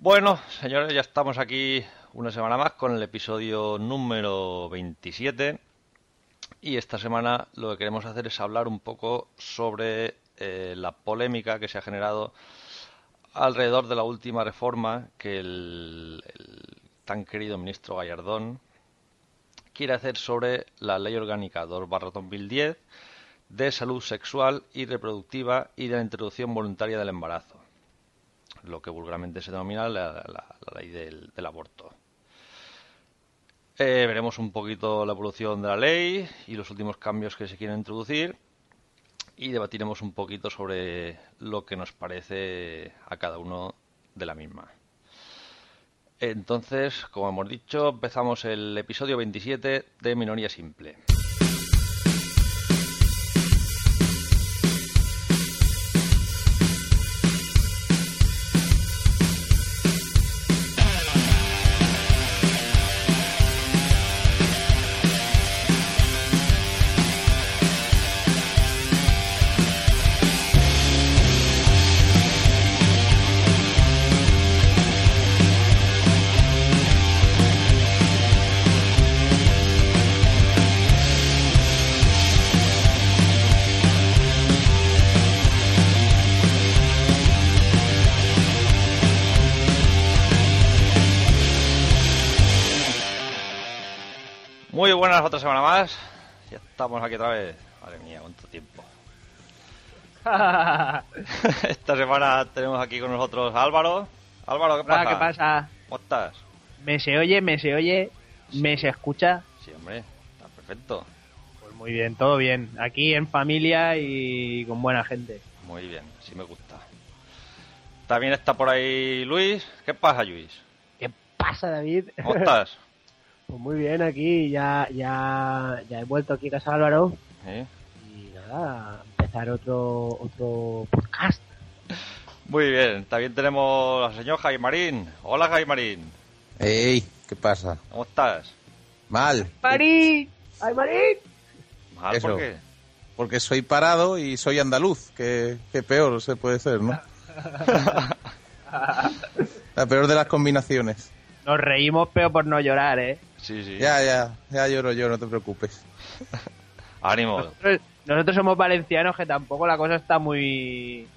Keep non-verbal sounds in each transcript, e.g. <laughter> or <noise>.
Bueno, señores, ya estamos aquí una semana más con el episodio número 27 y esta semana lo que queremos hacer es hablar un poco sobre eh, la polémica que se ha generado alrededor de la última reforma que el, tan querido ministro Gallardón quiere hacer sobre la Ley Orgánica 2-2010 de salud sexual y reproductiva y de la introducción voluntaria del embarazo, lo que vulgarmente se denomina la, la- ley del, del aborto. Eh, veremos un poquito la evolución de la ley y los últimos cambios que se quieren introducir y debatiremos un poquito sobre lo que nos parece a cada uno de la misma. Entonces, como hemos dicho, empezamos el episodio 27 de Minoría Simple. Semana más. Ya estamos aquí otra vez. Madre mía, cuánto tiempo. <laughs> Esta semana tenemos aquí con nosotros a Álvaro. Álvaro, ¿qué pasa? Hola, ¿qué pasa? ¿Cómo estás? ¿Me se oye? ¿Me se oye? ¿Me se escucha? Sí, hombre, está perfecto. Pues muy bien, todo bien. Aquí en familia y con buena gente. Muy bien, sí me gusta. También está por ahí Luis. ¿Qué pasa, Luis? ¿Qué pasa, David? ¿Cómo estás? <laughs> Pues muy bien, aquí ya, ya, ya he vuelto aquí a casa Álvaro y nada, empezar otro, otro podcast. Muy bien, también tenemos al señor Jaime Marín. Hola, Jaime Marín. Ey, ¿qué pasa? ¿Cómo estás? Mal, ¡Marín! ¡Ay, Marín! ¿Mal Eso. por qué? porque soy parado y soy andaluz, que, que peor se puede ser, ¿no? <laughs> La peor de las combinaciones. Nos reímos, pero por no llorar, ¿eh? Sí, sí. Ya, ya, ya lloro yo, no te preocupes. <laughs> Ánimo. Nosotros, nosotros somos valencianos que tampoco la cosa está muy...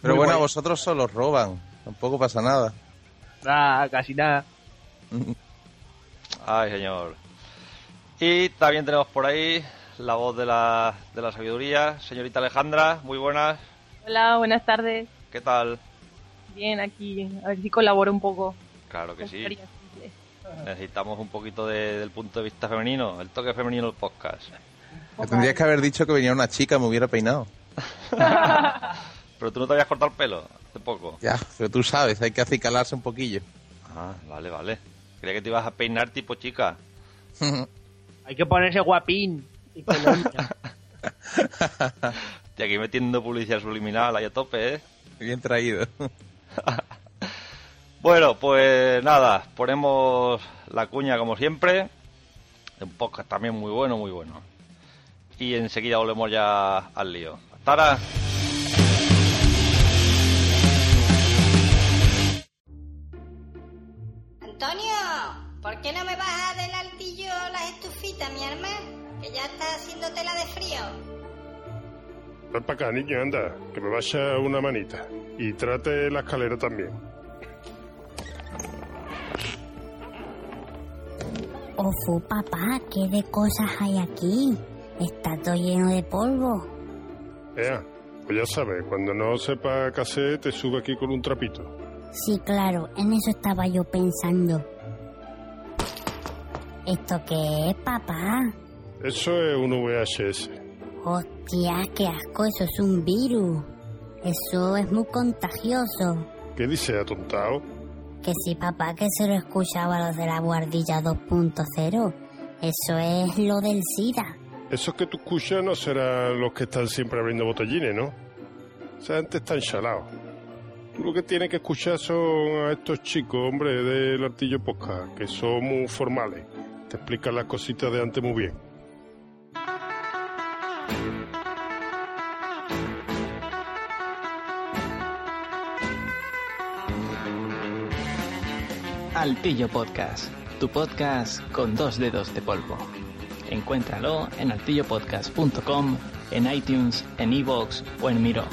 Pero Muy bueno, a vosotros solo os roban, tampoco pasa nada. Ah, casi nada. <laughs> Ay, señor. Y también tenemos por ahí la voz de la, de la sabiduría, señorita Alejandra. Muy buenas. Hola, buenas tardes. ¿Qué tal? Bien, aquí, a ver si colaboro un poco. Claro que sí. Necesitamos un poquito de- del punto de vista femenino, el toque femenino del podcast. Me tendrías que haber dicho que venía una chica, me hubiera peinado. <laughs> Pero tú no te habías cortado el pelo hace poco. Ya, pero tú sabes, hay que acicalarse un poquillo. Ah, vale, vale. Creía que te ibas a peinar tipo chica. <laughs> Hay que ponerse guapín. Y <laughs> aquí metiendo publicidad subliminal ahí a tope, ¿eh? Bien traído. Bueno, pues nada, ponemos la cuña como siempre. Un podcast también muy bueno, muy bueno. Y enseguida volvemos ya al lío. Hasta ahora. Antonio, ¿por qué no me bajas del altillo las estufitas, mi hermano? Que ya está haciendo tela de frío. Ven para acá, niño, anda, que me vaya una manita. Y trate la escalera también. Ofu, papá, ¿qué de cosas hay aquí? Está todo lleno de polvo. Ea, pues ya sabes, cuando no sepa qué hacer, te sube aquí con un trapito. Sí, claro, en eso estaba yo pensando. ¿Esto qué es, papá? Eso es un VHS. Hostia, qué asco, eso es un virus. Eso es muy contagioso. ¿Qué dice, atontado? Que sí, papá, que se lo escuchaba a los de la guardilla 2.0. Eso es lo del SIDA. Esos que tú escuchas no serán los que están siempre abriendo botellines, ¿no? Esa gente está enchalados. Tú lo que tienes que escuchar son a estos chicos, hombre, del artillo podcast, que son muy formales. Te explican las cositas de antes muy bien. Altillo Podcast, tu podcast con dos dedos de polvo. Encuéntralo en altillopodcast.com, en iTunes, en iVoox o en Miro.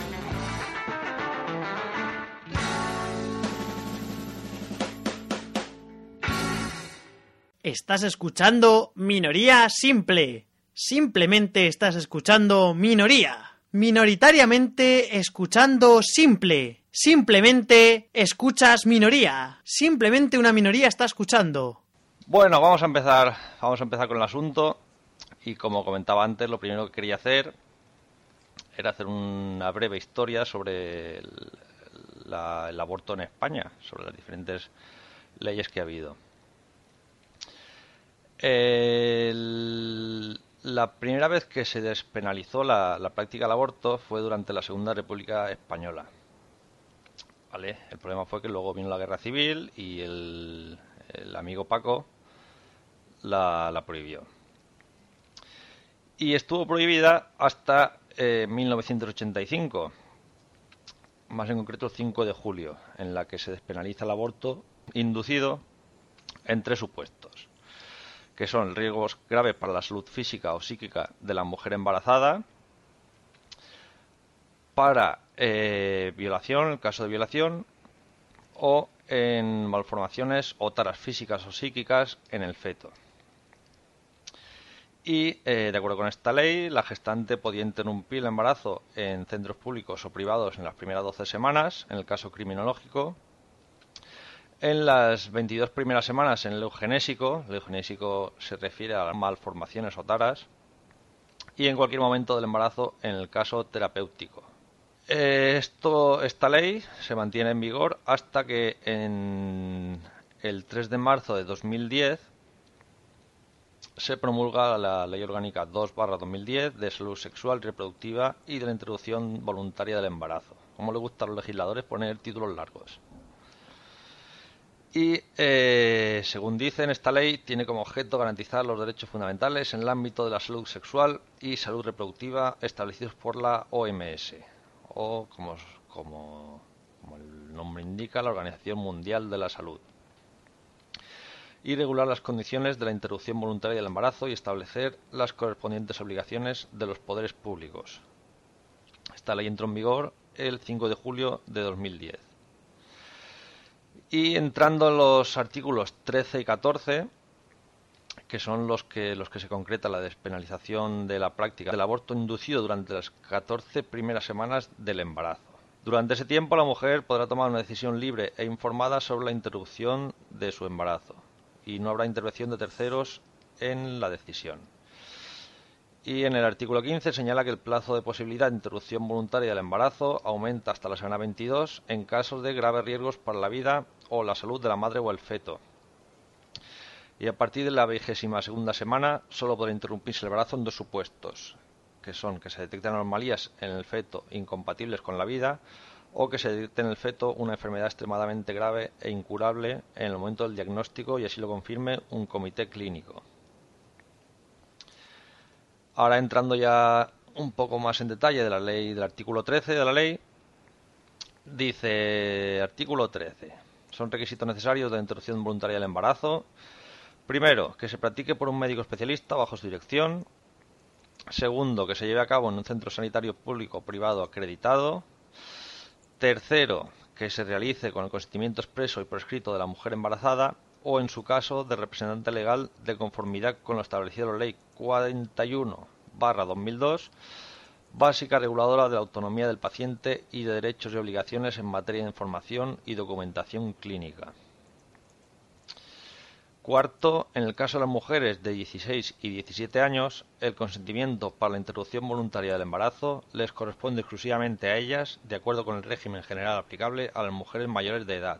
Estás escuchando Minoría Simple. Simplemente estás escuchando Minoría. Minoritariamente escuchando Simple. Simplemente escuchas minoría. Simplemente una minoría está escuchando. Bueno, vamos a empezar, vamos a empezar con el asunto. Y como comentaba antes, lo primero que quería hacer era hacer una breve historia sobre el, la- el aborto en España, sobre las diferentes leyes que ha habido. La primera vez que se despenalizó la práctica del aborto fue durante la Segunda República Española. ¿Vale? El problema fue que luego vino la guerra civil y el, amigo Paco la, la prohibió. Y estuvo prohibida hasta eh, 1985, más en concreto el 5 de julio, en la que se despenaliza el aborto inducido en tres supuestos, que son riesgos graves para la salud física o psíquica de la mujer embarazada, para eh, violación, el caso de violación, o en malformaciones o taras físicas o psíquicas en el feto. Y, eh, de acuerdo con esta ley, la gestante podía interrumpir el embarazo en centros públicos o privados en las primeras 12 semanas, en el caso criminológico. En las 22 primeras semanas en el eugenésico, el eugenésico se refiere a las malformaciones o taras, y en cualquier momento del embarazo en el caso terapéutico. Eh, esta ley se mantiene en vigor hasta que en el 3 de marzo de 2010 se promulga la Ley Orgánica 2-2010 de salud sexual y reproductiva y de la interrupción voluntaria del embarazo. Como le gusta a los legisladores poner títulos largos. Y, eh, según dicen, esta ley tiene como objeto garantizar los derechos fundamentales en el ámbito de la salud sexual y salud reproductiva establecidos por la OMS, o como, como, el nombre indica, la Organización Mundial de la Salud y regular las condiciones de la interrupción voluntaria del embarazo y establecer las correspondientes obligaciones de los poderes públicos. Esta ley entró en vigor el 5 de julio de 2010. Y entrando en los artículos 13 y 14, que son los que, los que se concreta la despenalización de la práctica del aborto inducido durante las 14 primeras semanas del embarazo. Durante ese tiempo la mujer podrá tomar una decisión libre e informada sobre la interrupción de su embarazo y no habrá intervención de terceros en la decisión. Y en el artículo 15 señala que el plazo de posibilidad de interrupción voluntaria del embarazo aumenta hasta la semana 22 en casos de graves riesgos para la vida o la salud de la madre o el feto. Y a partir de la vigésima segunda semana solo podrá interrumpirse el embarazo en dos supuestos, que son que se detecten anomalías en el feto incompatibles con la vida o que se detecte en el feto una enfermedad extremadamente grave e incurable en el momento del diagnóstico y así lo confirme un comité clínico. Ahora entrando ya un poco más en detalle de la ley del artículo 13 de la ley, dice artículo 13. Son requisitos necesarios de la interrupción voluntaria del embarazo. Primero, que se practique por un médico especialista bajo su dirección. Segundo, que se lleve a cabo en un centro sanitario público o privado acreditado. Tercero, que se realice con el consentimiento expreso y por escrito de la mujer embarazada o, en su caso, de representante legal de conformidad con lo establecido en la Ley 41-2002, básica reguladora de la autonomía del paciente y de derechos y obligaciones en materia de información y documentación clínica. Cuarto, en el caso de las mujeres de 16 y 17 años, el consentimiento para la interrupción voluntaria del embarazo les corresponde exclusivamente a ellas, de acuerdo con el régimen general aplicable a las mujeres mayores de edad.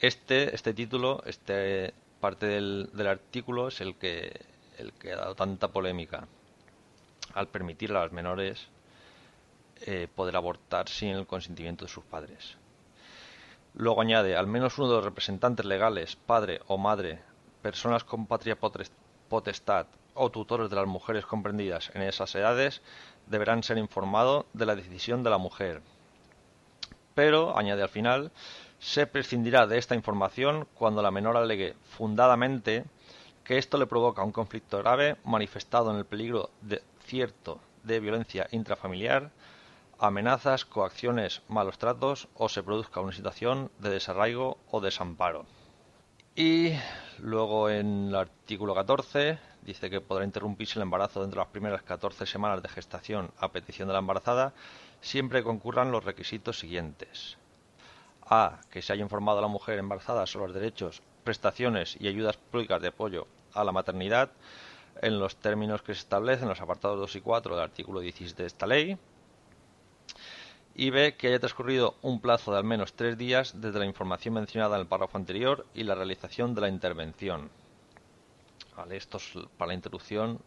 Este, este título, este parte del, artículo es el que, el que ha dado tanta polémica al permitir a las menores eh, poder abortar sin el consentimiento de sus padres. Luego añade, al menos uno de los representantes legales, padre o madre, personas con patria potestad o tutores de las mujeres comprendidas en esas edades, deberán ser informados de la decisión de la mujer. Pero, añade al final, Se prescindirá de esta información cuando la menor alegue fundadamente que esto le provoca un conflicto grave manifestado en el peligro de cierto de violencia intrafamiliar, amenazas, coacciones, malos tratos o se produzca una situación de desarraigo o desamparo. Y luego en el artículo 14 dice que podrá interrumpirse el embarazo dentro de las primeras 14 semanas de gestación a petición de la embarazada siempre concurran los requisitos siguientes. A. Que se haya informado a la mujer embarazada sobre los derechos, prestaciones y ayudas públicas de apoyo a la maternidad en los términos que se establecen en los apartados 2 y 4 del artículo 16 de esta ley. Y B. Que haya transcurrido un plazo de al menos tres días desde la información mencionada en el párrafo anterior y la realización de la intervención. Vale, esto es para la interrupción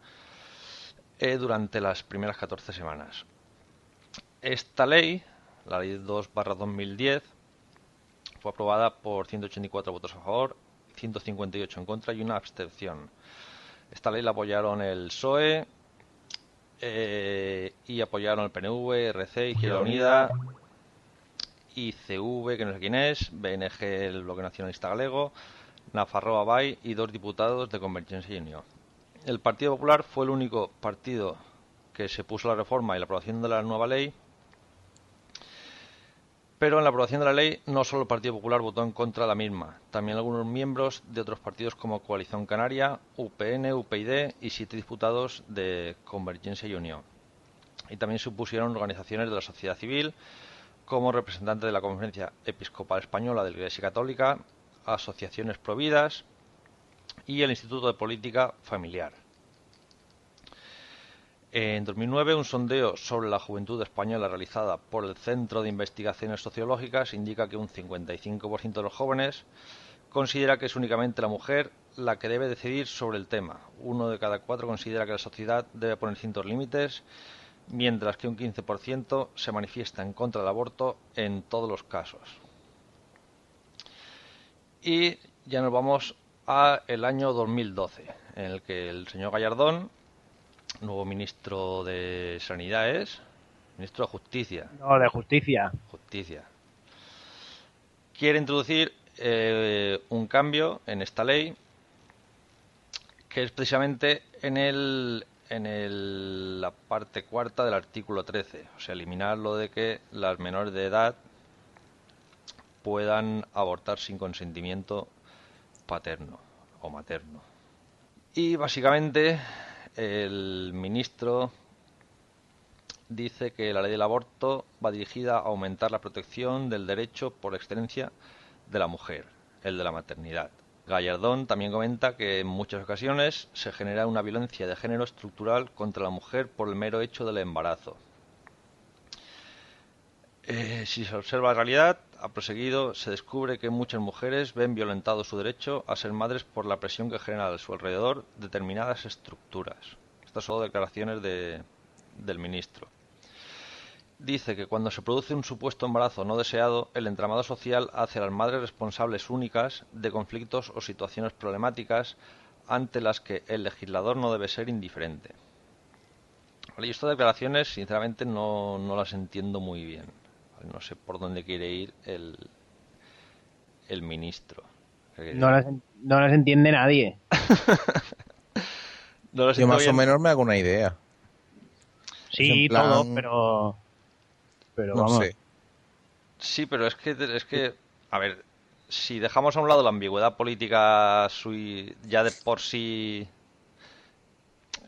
eh, durante las primeras 14 semanas. Esta ley, la ley 2 2010, fue aprobada por 184 votos a favor, 158 en contra y una abstención. Esta ley la apoyaron el PSOE eh, y apoyaron el PNV, RC, Izquierda Unida, ICV, que no sé quién es, BNG, el Bloque Nacionalista Galego, Nafarroa Bay y dos diputados de Convergencia Unión. El Partido Popular fue el único partido que se puso la reforma y la aprobación de la nueva ley pero en la aprobación de la ley no solo el Partido Popular votó en contra de la misma, también algunos miembros de otros partidos como Coalición Canaria, UPN, UPyD y siete diputados de Convergencia y Unión. Y también se organizaciones de la sociedad civil como representantes de la Conferencia Episcopal Española de la Iglesia Católica, asociaciones providas y el Instituto de Política Familiar. En 2009, un sondeo sobre la juventud española realizada por el Centro de Investigaciones Sociológicas indica que un 55% de los jóvenes considera que es únicamente la mujer la que debe decidir sobre el tema. Uno de cada cuatro considera que la sociedad debe poner ciertos límites, mientras que un 15% se manifiesta en contra del aborto en todos los casos. Y ya nos vamos a el año 2012, en el que el señor Gallardón nuevo ministro de Sanidad es ministro de Justicia. No, de Justicia. Justicia. Quiere introducir eh, un cambio en esta ley que es precisamente en el en el, la parte cuarta del artículo 13, o sea, eliminar lo de que las menores de edad puedan abortar sin consentimiento paterno o materno. Y básicamente el ministro dice que la ley del aborto va dirigida a aumentar la protección del derecho por excelencia de la mujer, el de la maternidad. Gallardón también comenta que en muchas ocasiones se genera una violencia de género estructural contra la mujer por el mero hecho del embarazo. Eh, si se observa la realidad, ha proseguido, se descubre que muchas mujeres ven violentado su derecho a ser madres por la presión que genera a su alrededor determinadas estructuras. Estas son declaraciones de, del ministro. Dice que cuando se produce un supuesto embarazo no deseado, el entramado social hace a las madres responsables únicas de conflictos o situaciones problemáticas ante las que el legislador no debe ser indiferente. Y estas declaraciones, sinceramente, no, no las entiendo muy bien. No sé por dónde quiere ir el, el ministro. No las, no las entiende nadie. <laughs> no Yo más o menos me hago una idea. Sí, plan- todo, pero. Pero No vamos. sé. Sí, pero es que, es que, a ver, si dejamos a un lado la ambigüedad política sui- ya de por sí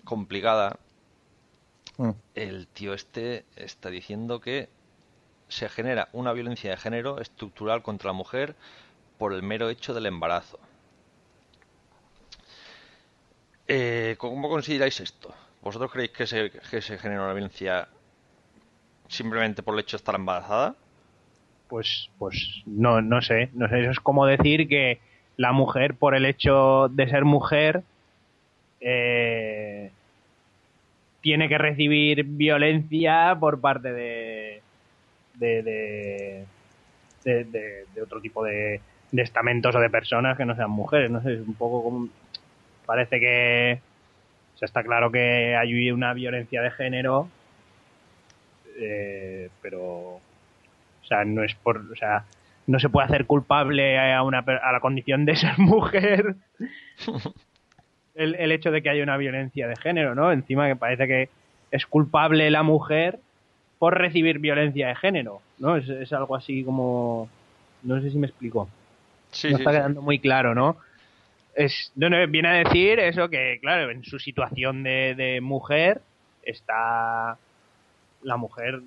complicada, Mm. el tío este está diciendo que se genera una violencia de género estructural contra la mujer por el mero hecho del embarazo. Eh, ¿Cómo consideráis esto? ¿Vosotros creéis que se, que se genera una violencia simplemente por el hecho de estar embarazada? Pues, pues no, no sé. No sé, eso es como decir que la mujer, por el hecho de ser mujer, eh, tiene que recibir violencia por parte de. De. de, de, otro tipo de, estamentos o de personas que no sean mujeres. No sé, es un poco como. Parece que. O sea, está claro que hay una violencia de género, eh, pero o sea, no es por, o sea, no se puede hacer culpable a, una, a la condición de ser <laughs> mujer el, el hecho de que haya una violencia de género, ¿no? Encima que parece que es culpable la mujer por recibir violencia de género, ¿no? Es, es algo así como... No sé si me explico. Sí, no sí, está sí. quedando muy claro, ¿no? Es, no, no, viene a decir eso que, claro, en su situación de, de mujer está la mujer,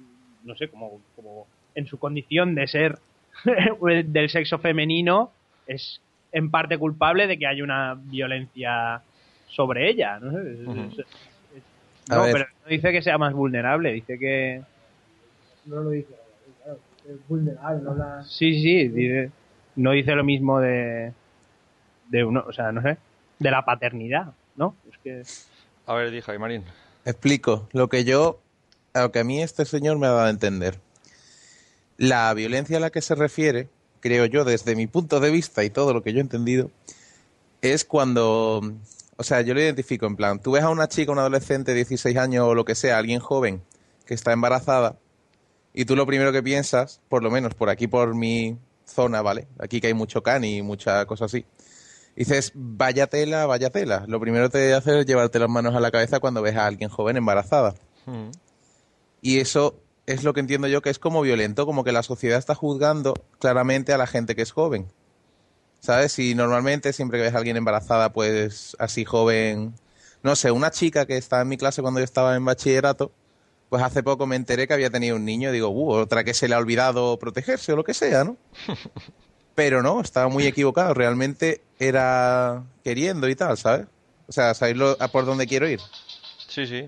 no sé, como, como en su condición de ser <laughs> del sexo femenino, es en parte culpable de que haya una violencia sobre ella, ¿no? Es- es- Ujú. es- es- A no, pero no dice que sea más vulnerable, dice que... No lo dice, claro, es vulnerable, no habla... Sí, sí, dice- no dice lo mismo de, de uno, o sea, no sé, de la paternidad, ¿no? Es que A ver, dije, Marín. Explico. Lo que yo, lo que a mí este señor me ha dado a entender. La violencia a la que se refiere, creo yo, desde mi punto de vista y todo lo que yo he entendido, es cuando, o sea, yo lo identifico en plan, tú ves a una chica, un adolescente de 16 años o lo que sea, alguien joven que está embarazada, y tú lo primero que piensas, por lo menos por aquí, por mi zona, ¿vale? Aquí que hay mucho cani y mucha cosa así. Dices, vaya tela, vaya tela. Lo primero que te hace es llevarte las manos a la cabeza cuando ves a alguien joven embarazada. Mm. Y eso es lo que entiendo yo que es como violento, como que la sociedad está juzgando claramente a la gente que es joven. ¿Sabes? Y normalmente siempre que ves a alguien embarazada, pues así joven, no sé, una chica que estaba en mi clase cuando yo estaba en bachillerato, pues hace poco me enteré que había tenido un niño y digo, uh, otra que se le ha olvidado protegerse o lo que sea, ¿no? <laughs> Pero no, estaba muy equivocado, realmente era queriendo y tal, ¿sabes? O sea, ¿sabéis lo- a por dónde quiero ir? Sí, sí.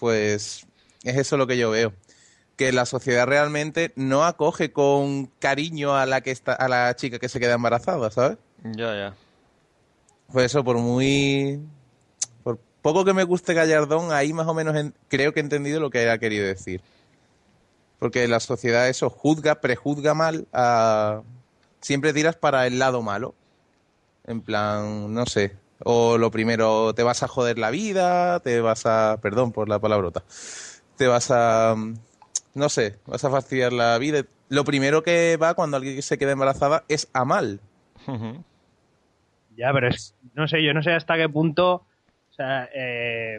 pues es eso lo que yo veo que la sociedad realmente no acoge con cariño a la que está a la chica que se queda embarazada sabes Ya, ya. pues eso por muy poco que me guste Gallardón ahí más o menos en- creo que he entendido lo que ha querido decir. Porque la sociedad eso juzga prejuzga mal a siempre tiras para el lado malo. En plan no sé o lo primero te vas a joder la vida te vas a perdón por la palabrota te vas a no sé vas a fastidiar la vida. Lo primero que va cuando alguien se queda embarazada es a mal. Ya, pero es, no sé, yo no sé hasta qué punto, o sea, eh,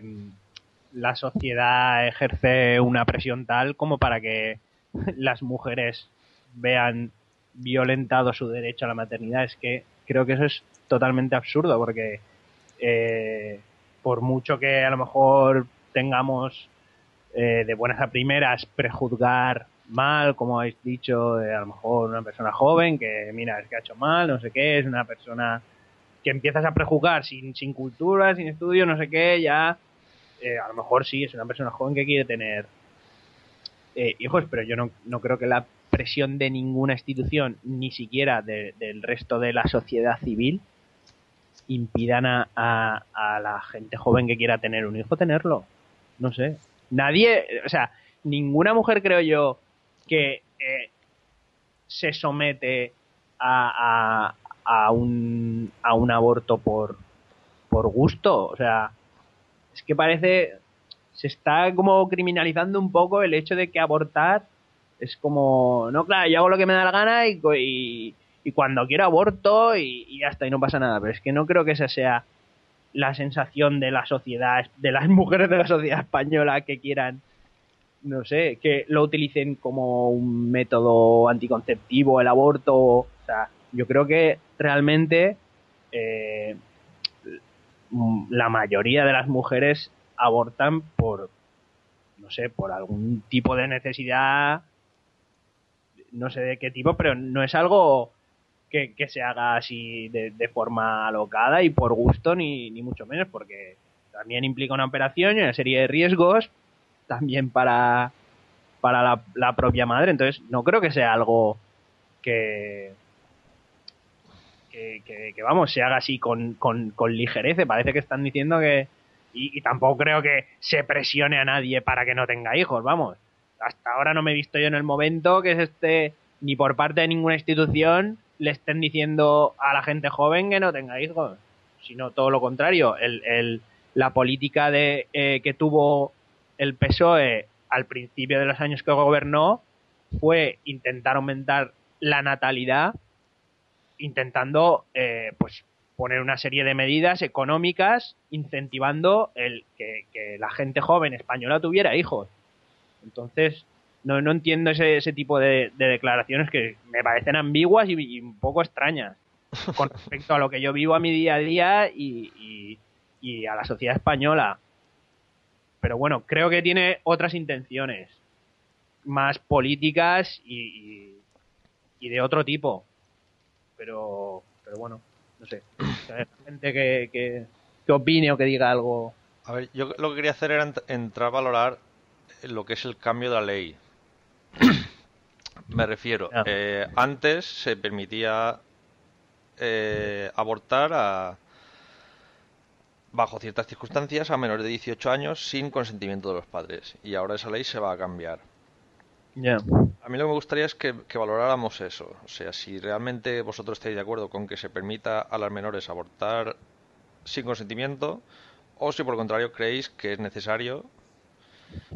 la sociedad ejerce una presión tal como para que <laughs> las mujeres vean violentado su derecho a la maternidad. Es que creo que eso es totalmente absurdo porque eh, por mucho que a lo mejor tengamos eh, de buenas a primeras prejuzgar mal, como habéis dicho, de a lo mejor una persona joven que mira, es que ha hecho mal, no sé qué, es una persona que empiezas a prejuzgar sin, sin cultura, sin estudio, no sé qué, ya eh, a lo mejor sí, es una persona joven que quiere tener eh, hijos, pero yo no, no creo que la presión de ninguna institución, ni siquiera de- del resto de la sociedad civil, impidan a, a- a la gente joven que quiera tener un hijo tenerlo. No sé. Nadie, o sea, ninguna mujer creo yo que eh, se somete a, a, un, a un aborto por, por gusto. O sea, es que parece, se está como criminalizando un poco el hecho de que abortar es como, no, claro, yo hago lo que me da la gana y, y, y cuando quiero aborto y, y ya está, y no pasa nada. Pero es que no creo que esa sea la sensación de la sociedad, de las <laughs> mujeres de la sociedad española que quieran, no sé, que lo utilicen como un método anticonceptivo, el aborto. O sea, yo creo que realmente eh, mm, la mayoría de las mujeres abortan por, no sé, por algún tipo de necesidad, no sé de qué tipo, pero no es algo que, se haga así de, forma alocada y por gusto, ni, ni mucho menos, porque también implica una operación y una serie de riesgos también para, para la propia madre. Entonces, no creo que sea algo que, que, vamos, se haga así con, con, con ligereza. Parece que están diciendo que. Y, y tampoco creo que se presione a nadie para que no tenga hijos, vamos. Hasta ahora no me he visto yo en el momento que se esté, ni por parte de ninguna institución, le estén diciendo a la gente joven que no tenga hijos. Sino todo lo contrario. El, el- la política de eh, que tuvo el PSOE al principio de los años que gobernó fue intentar aumentar la natalidad intentando eh, pues poner una serie de medidas económicas incentivando el que, que la gente joven española tuviera hijos. Entonces, no, no entiendo ese, ese tipo de, de declaraciones que me parecen ambiguas y, y un poco extrañas <laughs> con respecto a lo que yo vivo a mi día a día y, y- y a la sociedad española. Pero bueno, creo que tiene otras intenciones más políticas y, y- y de otro tipo. Pero, pero bueno, no sé. O sea, gente que, que, que opine o que diga algo. A ver, yo lo que quería hacer era ent- entrar a valorar lo que es el cambio de la ley. <coughs> Me refiero, Ah. eh, antes se permitía eh, abortar a, bajo ciertas circunstancias a menores de 18 años sin consentimiento de los padres. Y ahora esa ley se va a cambiar. A mí lo que me gustaría es que, que valoráramos eso. O sea, si realmente vosotros estáis de acuerdo con que se permita a las menores abortar sin consentimiento, o si por el contrario creéis que es necesario,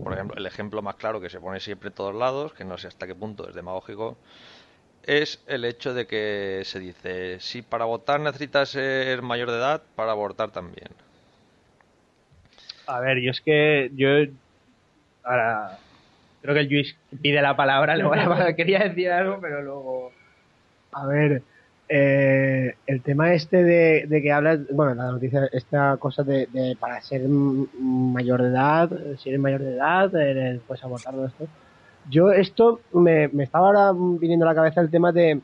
por ejemplo, el ejemplo más claro que se pone siempre en todos lados, que no sé hasta qué punto es demagógico, es el hecho de que se dice, si para votar necesitas ser mayor de edad, para abortar también. A ver, yo es que yo ahora creo que el Luis pide la palabra, le voy a- quería decir algo, pero luego A ver, eh, el tema este de, de que hablas, bueno, la noticia, esta cosa de, para ser mayor de edad, si eres mayor de edad, eres, puedes abortar esto. Yo esto me, me estaba ahora viniendo a la cabeza el tema de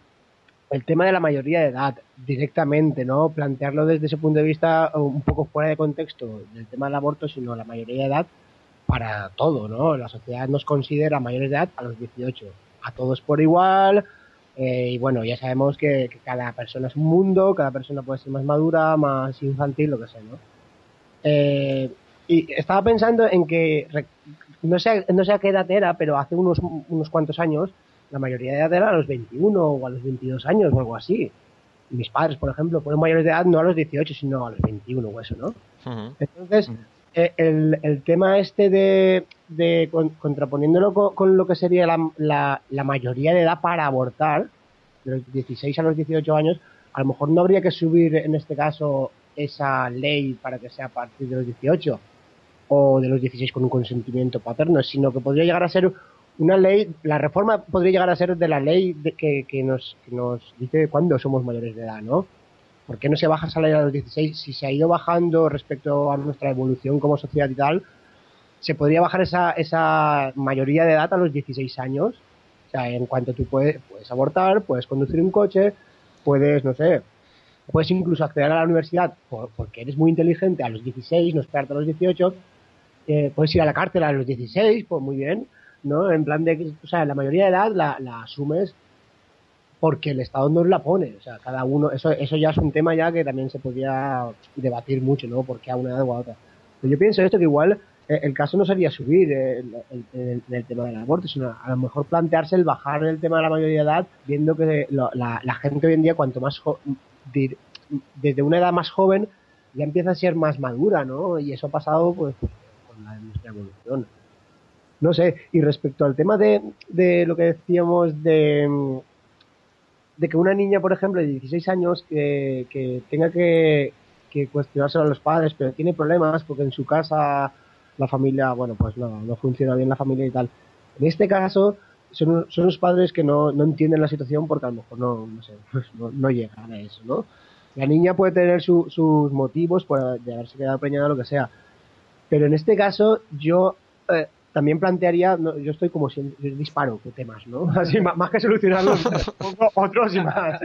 el tema de la mayoría de edad directamente, ¿no? Plantearlo desde ese punto de vista un poco fuera de contexto del tema del aborto, sino la mayoría de edad para todo, ¿no? La sociedad nos considera mayores de edad a los 18, a todos por igual, eh, y bueno, ya sabemos que, que cada persona es un mundo, cada persona puede ser más madura, más infantil, lo que sea, ¿no? Eh, y estaba pensando en que, no sé, no sé a qué edad era, pero hace unos, unos cuantos años, la mayoría de edad era a los 21 o a los 22 años o algo así. Y mis padres, por ejemplo, fueron mayores de edad no a los 18, sino a los 21 o eso, ¿no? Entonces, el, el tema este de, de con- contraponiéndolo con, con lo que sería la, la, la mayoría de edad para abortar, de los 16 a los 18 años, a lo mejor no habría que subir en este caso esa ley para que sea a partir de los 18 o de los 16 con un consentimiento paterno, sino que podría llegar a ser una ley, la reforma podría llegar a ser de la ley de que, que nos, que nos dice cuándo somos mayores de edad, ¿no? ¿Por qué no se baja esa ley a los 16? Si se ha ido bajando respecto a nuestra evolución como sociedad y tal, se podría bajar esa, esa mayoría de edad a los 16 años. O sea, en cuanto tú puedes, puedes abortar, puedes conducir un coche, puedes, no sé, puedes incluso acceder a la universidad por- porque eres muy inteligente a los 16, no esperarte a los 18, eh, puedes ir a la cárcel a los 16, pues muy bien, ¿no? En plan de que, o sea, la mayoría de edad la, la asumes porque el Estado nos la pone, o sea, cada uno, eso, eso ya es un tema ya que también se podría debatir mucho, ¿no? Porque a una edad o a otra. Pero yo pienso esto que igual eh, el caso no sería subir eh, el, el- tema del aborto, sino a lo mejor plantearse el bajar el tema de la mayoría de edad, viendo que lo- la, gente hoy en día, cuanto más desde una edad más joven, ya empieza a ser más madura, ¿no? Y eso ha pasado pues con la, nuestra evolución. No sé, y respecto al tema de, lo que decíamos de, de que una niña, por ejemplo, de 16 años que, que tenga que, que cuestionárselo a los padres, pero tiene problemas porque en su casa la familia, bueno, pues no, no funciona bien la familia y tal. En este caso, son, son los padres que no, no entienden la situación porque a lo mejor no, no sé, pues no, no llegan a eso, ¿no? La niña puede tener su- sus motivos por de haberse quedado preñada o lo que sea. Pero en este caso, yo eh, también plantearía, no, yo estoy como si yo disparo con temas, ¿no? <laughs> Así, más, más que solucionarlos, <laughs> pongo otros y más.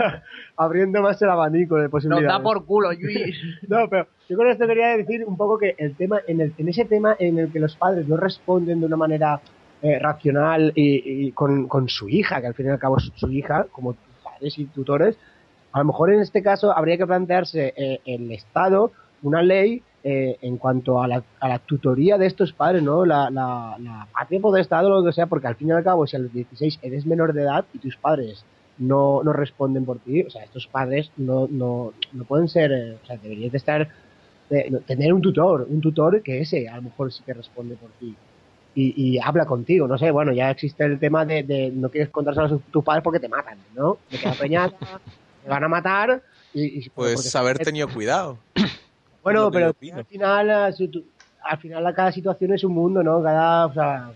<laughs> Abriendo más el abanico de nos posibilidades. da por culo, Luis. No, pero yo con esto quería decir un poco que el tema, en, el, en ese tema en el que los padres no responden de una manera eh, racional y, y con, con su hija, que al fin y al cabo es su hija, como padres y tutores, a lo mejor en este caso habría que plantearse eh, el Estado una ley eh, en cuanto a la, a la tutoría de estos padres, ¿no? La, la, la patria Estado o lo que sea, porque al fin y al cabo, si a los 16 eres menor de edad y tus padres no, no responden por ti, o sea, estos padres no, no, no pueden ser, eh, o sea, deberías de estar, de- no, tener un tutor, un tutor que ese a lo mejor sí que responde por ti. y, y habla contigo, no sé, bueno, ya existe el tema de, de no quieres contárselo a sus- tus padres porque te matan, ¿no? Te quedas preñada, <laughs> te van a matar y... y- Pues haber tenido cuidado. <coughs> Bueno, lo pero al final, eh, al final cada situación es un mundo, ¿no? Cada, o sea,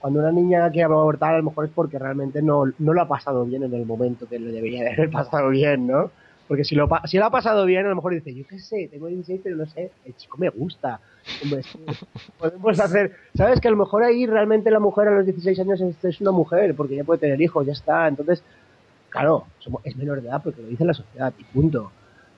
cuando una niña quiere abortar, a lo mejor es porque realmente no, no lo ha pasado bien en el momento que le debería de haber <laughs> pasado bien, ¿no? Porque si lo, si lo ha pasado bien, a lo mejor dice, yo qué sé, tengo 16, pero no sé, el chico me gusta. Hombre, <laughs> podemos hacer, ¿sabes? Que a lo mejor ahí realmente la mujer a los 16 años es, es una mujer, porque ya puede tener hijos, ya está. Entonces, claro, somos- es menor de edad porque lo dice la sociedad y punto.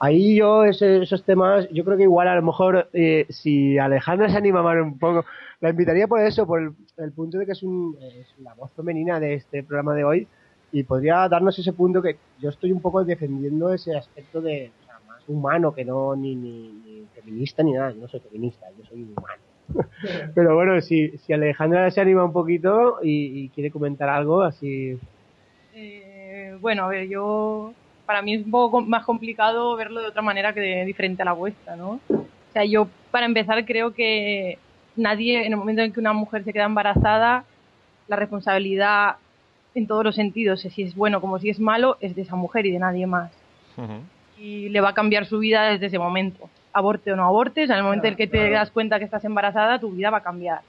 Ahí yo, ese- esos temas, yo creo que igual a lo mejor eh, si Alejandra se anima más un poco, la invitaría por eso, por el, punto de que es, un, la voz femenina de este programa de hoy y podría darnos ese punto que yo estoy un poco defendiendo ese aspecto de más humano que no ni, ni, ni feminista ni nada. No soy feminista, yo soy humano. <laughs> Pero bueno, si, si Alejandra se anima un poquito y, y quiere comentar algo así. Eh, bueno, a ver, yo. Para mí es un poco más complicado verlo de otra manera que de- diferente a la vuestra, ¿no? O sea, yo, para empezar, creo que nadie, en el momento en que una mujer se queda embarazada, la responsabilidad en todos los sentidos, si es bueno como si es malo, es de esa mujer y de nadie más. Y le va a cambiar su vida desde ese momento. Aborte o no abortes, en el momento en el que te das cuenta que estás embarazada, tu vida va a cambiar.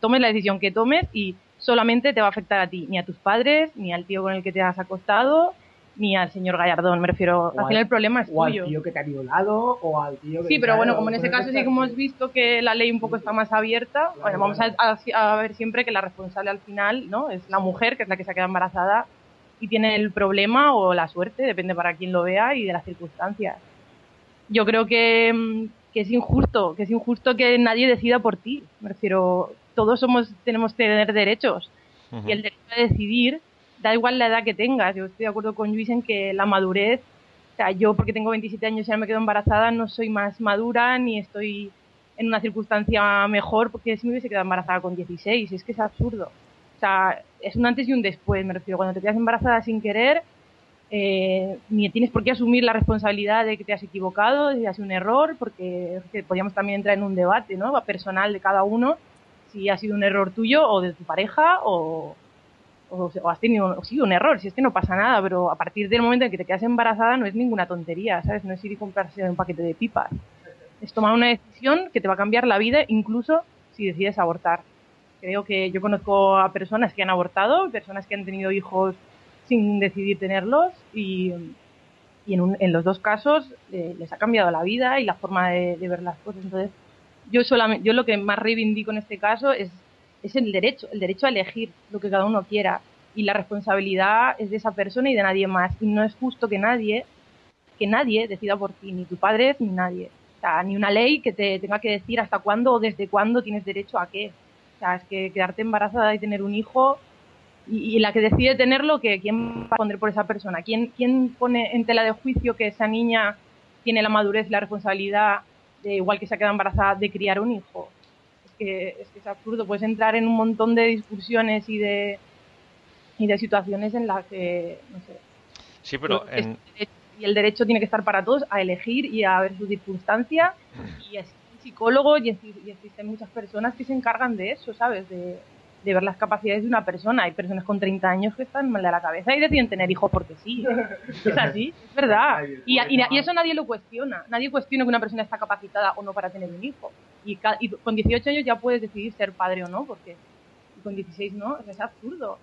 Tomes la decisión que tomes y solamente te va a afectar a ti, ni a tus padres, ni al tío con el que te has acostado, ni al señor Gallardón. Me refiero, al al- final el problema es o al tuyo. tío que te ha violado o al tío que Sí, pero bueno, claro, como en ese caso sí que hemos visto que la ley un poco está más abierta, bueno, vamos a, a- a ver siempre que la responsable al final no es la mujer, que es la que se ha quedado embarazada y tiene el problema o la suerte, depende para quien lo vea y de las circunstancias. Yo creo que, mm, que es injusto, que es injusto que nadie decida por ti. Me refiero, todos somos tenemos que tener derechos y el derecho a decidir da igual la edad que tengas. Yo estoy de acuerdo con Luis en que la madurez, o sea, yo porque tengo 27 años y ya me quedo embarazada, no soy más madura ni estoy en una circunstancia mejor porque si me hubiese quedado embarazada con 16, es que es absurdo. O sea, es un antes y un después, me refiero. Cuando te quedas embarazada sin querer, eh, ni tienes por qué asumir la responsabilidad de que te has equivocado, de que ha sido un error, porque que podríamos también entrar en un debate ¿no? personal de cada uno, si ha sido un error tuyo o de tu pareja o, o, has tenido o sí, un error, si es que no pasa nada, pero a partir del momento en que te quedas embarazada no es ninguna tontería, ¿sabes? No es ir y comprarse un paquete de pipas. Es tomar una decisión que te va a cambiar la vida, incluso si decides abortar. Creo que yo conozco a personas que han abortado, personas que han tenido hijos sin decidir tenerlos y, y en, un- en los dos casos eh, les ha cambiado la vida y la forma de, de ver las cosas. Entonces, yo solamente, yo lo que más reivindico en este caso es, es el derecho, el derecho a elegir lo que cada uno quiera. Y la responsabilidad es de esa persona y de nadie más. Y no es justo que nadie, que nadie decida por ti, ni tu padre ni nadie. O sea, ni una ley que te tenga que decir hasta cuándo o desde cuándo tienes derecho a qué. O sea, es que quedarte embarazada y tener un hijo y, la que decide tenerlo, que quién va a responder por esa persona, quién, quién pone en tela de juicio que esa niña tiene la madurez la responsabilidad, de, igual que se ha quedado embarazada, de criar un hijo. Es que, es que es absurdo, puedes entrar en un montón de discusiones y de, y de situaciones en las que, no sé, Sí, pero en, y el derecho tiene que estar para todos a elegir y a ver su circunstancia. Y existen psicólogos y existen muchas personas que se encargan de eso, ¿sabes? De, de ver las capacidades de una persona. Hay personas con 30 años que están mal de la cabeza y deciden tener hijos porque sí. <laughs> Es así, es verdad. Y, y- y eso nadie lo cuestiona. Nadie cuestiona que una persona está capacitada o no para tener un hijo. Y, con 18 años ya puedes decidir ser padre o no, porque y con 16 no, es absurdo.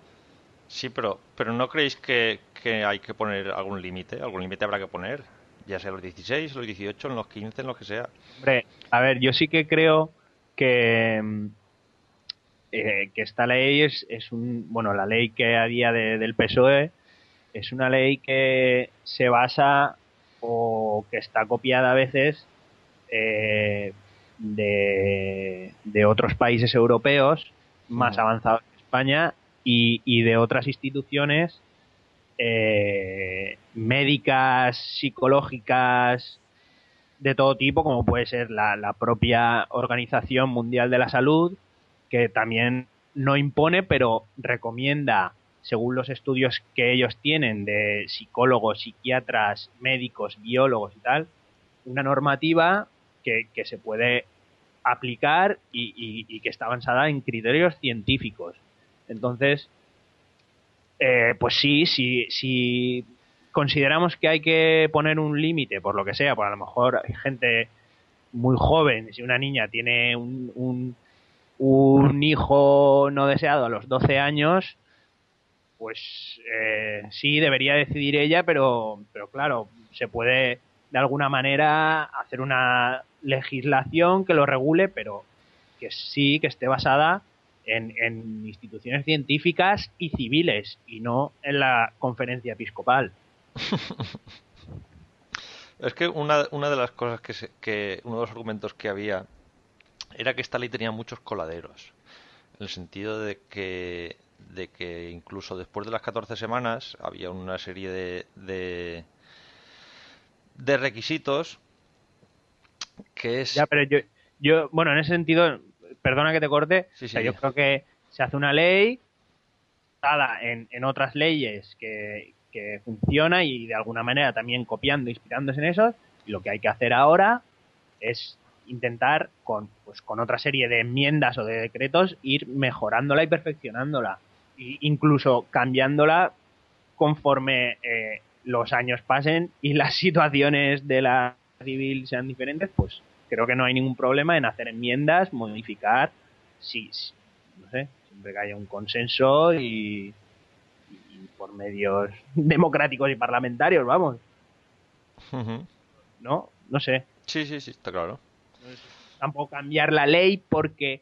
sí, pero, pero ¿no creéis que, que hay que poner algún límite? ¿Algún límite habrá que poner? Ya sea los 16, los 18, en los 15, en los que sea. Hombre, a ver, yo sí que creo que, mm, eh, que esta ley es, es un. Bueno, la ley que había de- del PSOE es una ley que se basa o que está copiada a veces eh, de, de otros países europeos más Mm. avanzados que España y, y de otras instituciones eh, médicas, psicológicas, de todo tipo, como puede ser la, la propia Organización Mundial de la Salud, que también no impone, pero recomienda, según los estudios que ellos tienen de psicólogos, psiquiatras, médicos, biólogos y tal, una normativa que, que se puede aplicar y, y- que está basada en criterios científicos. Entonces, eh, pues sí, sí, si consideramos que hay que poner un límite, por lo que sea, por a lo mejor hay gente muy joven, si una niña tiene un, un hijo no deseado a los 12 años, pues eh, sí, debería decidir ella, pero, pero claro, se puede de alguna manera hacer una legislación que lo regule, pero que sí, que esté basada en, en instituciones científicas y civiles y no en la conferencia episcopal. <laughs> Es que una, una de las cosas que, se- que uno de los argumentos que había era que esta ley tenía muchos coladeros, en el sentido de que de que incluso después de las 14 semanas había una serie de de, de requisitos que es Ya, pero yo, yo, bueno, en ese sentido, perdona que te corte, Sí, o sea, yo creo que se hace una ley basada en, en otras leyes que, que funciona y de alguna manera también copiando, inspirándose en esos, y lo que hay que hacer ahora es intentar con, pues, con otra serie de enmiendas o de decretos ir mejorándola y perfeccionándola, e incluso cambiándola conforme eh, los años pasen y las <laughs> situaciones de la civil sean diferentes, pues creo que no hay ningún problema en hacer enmiendas, modificar, sí, sí, no sé, siempre que haya un consenso y, y por medios <laughs> democráticos y parlamentarios, vamos. ¿no? No sé. Sí, sí, sí, está claro. Tampoco cambiar la ley porque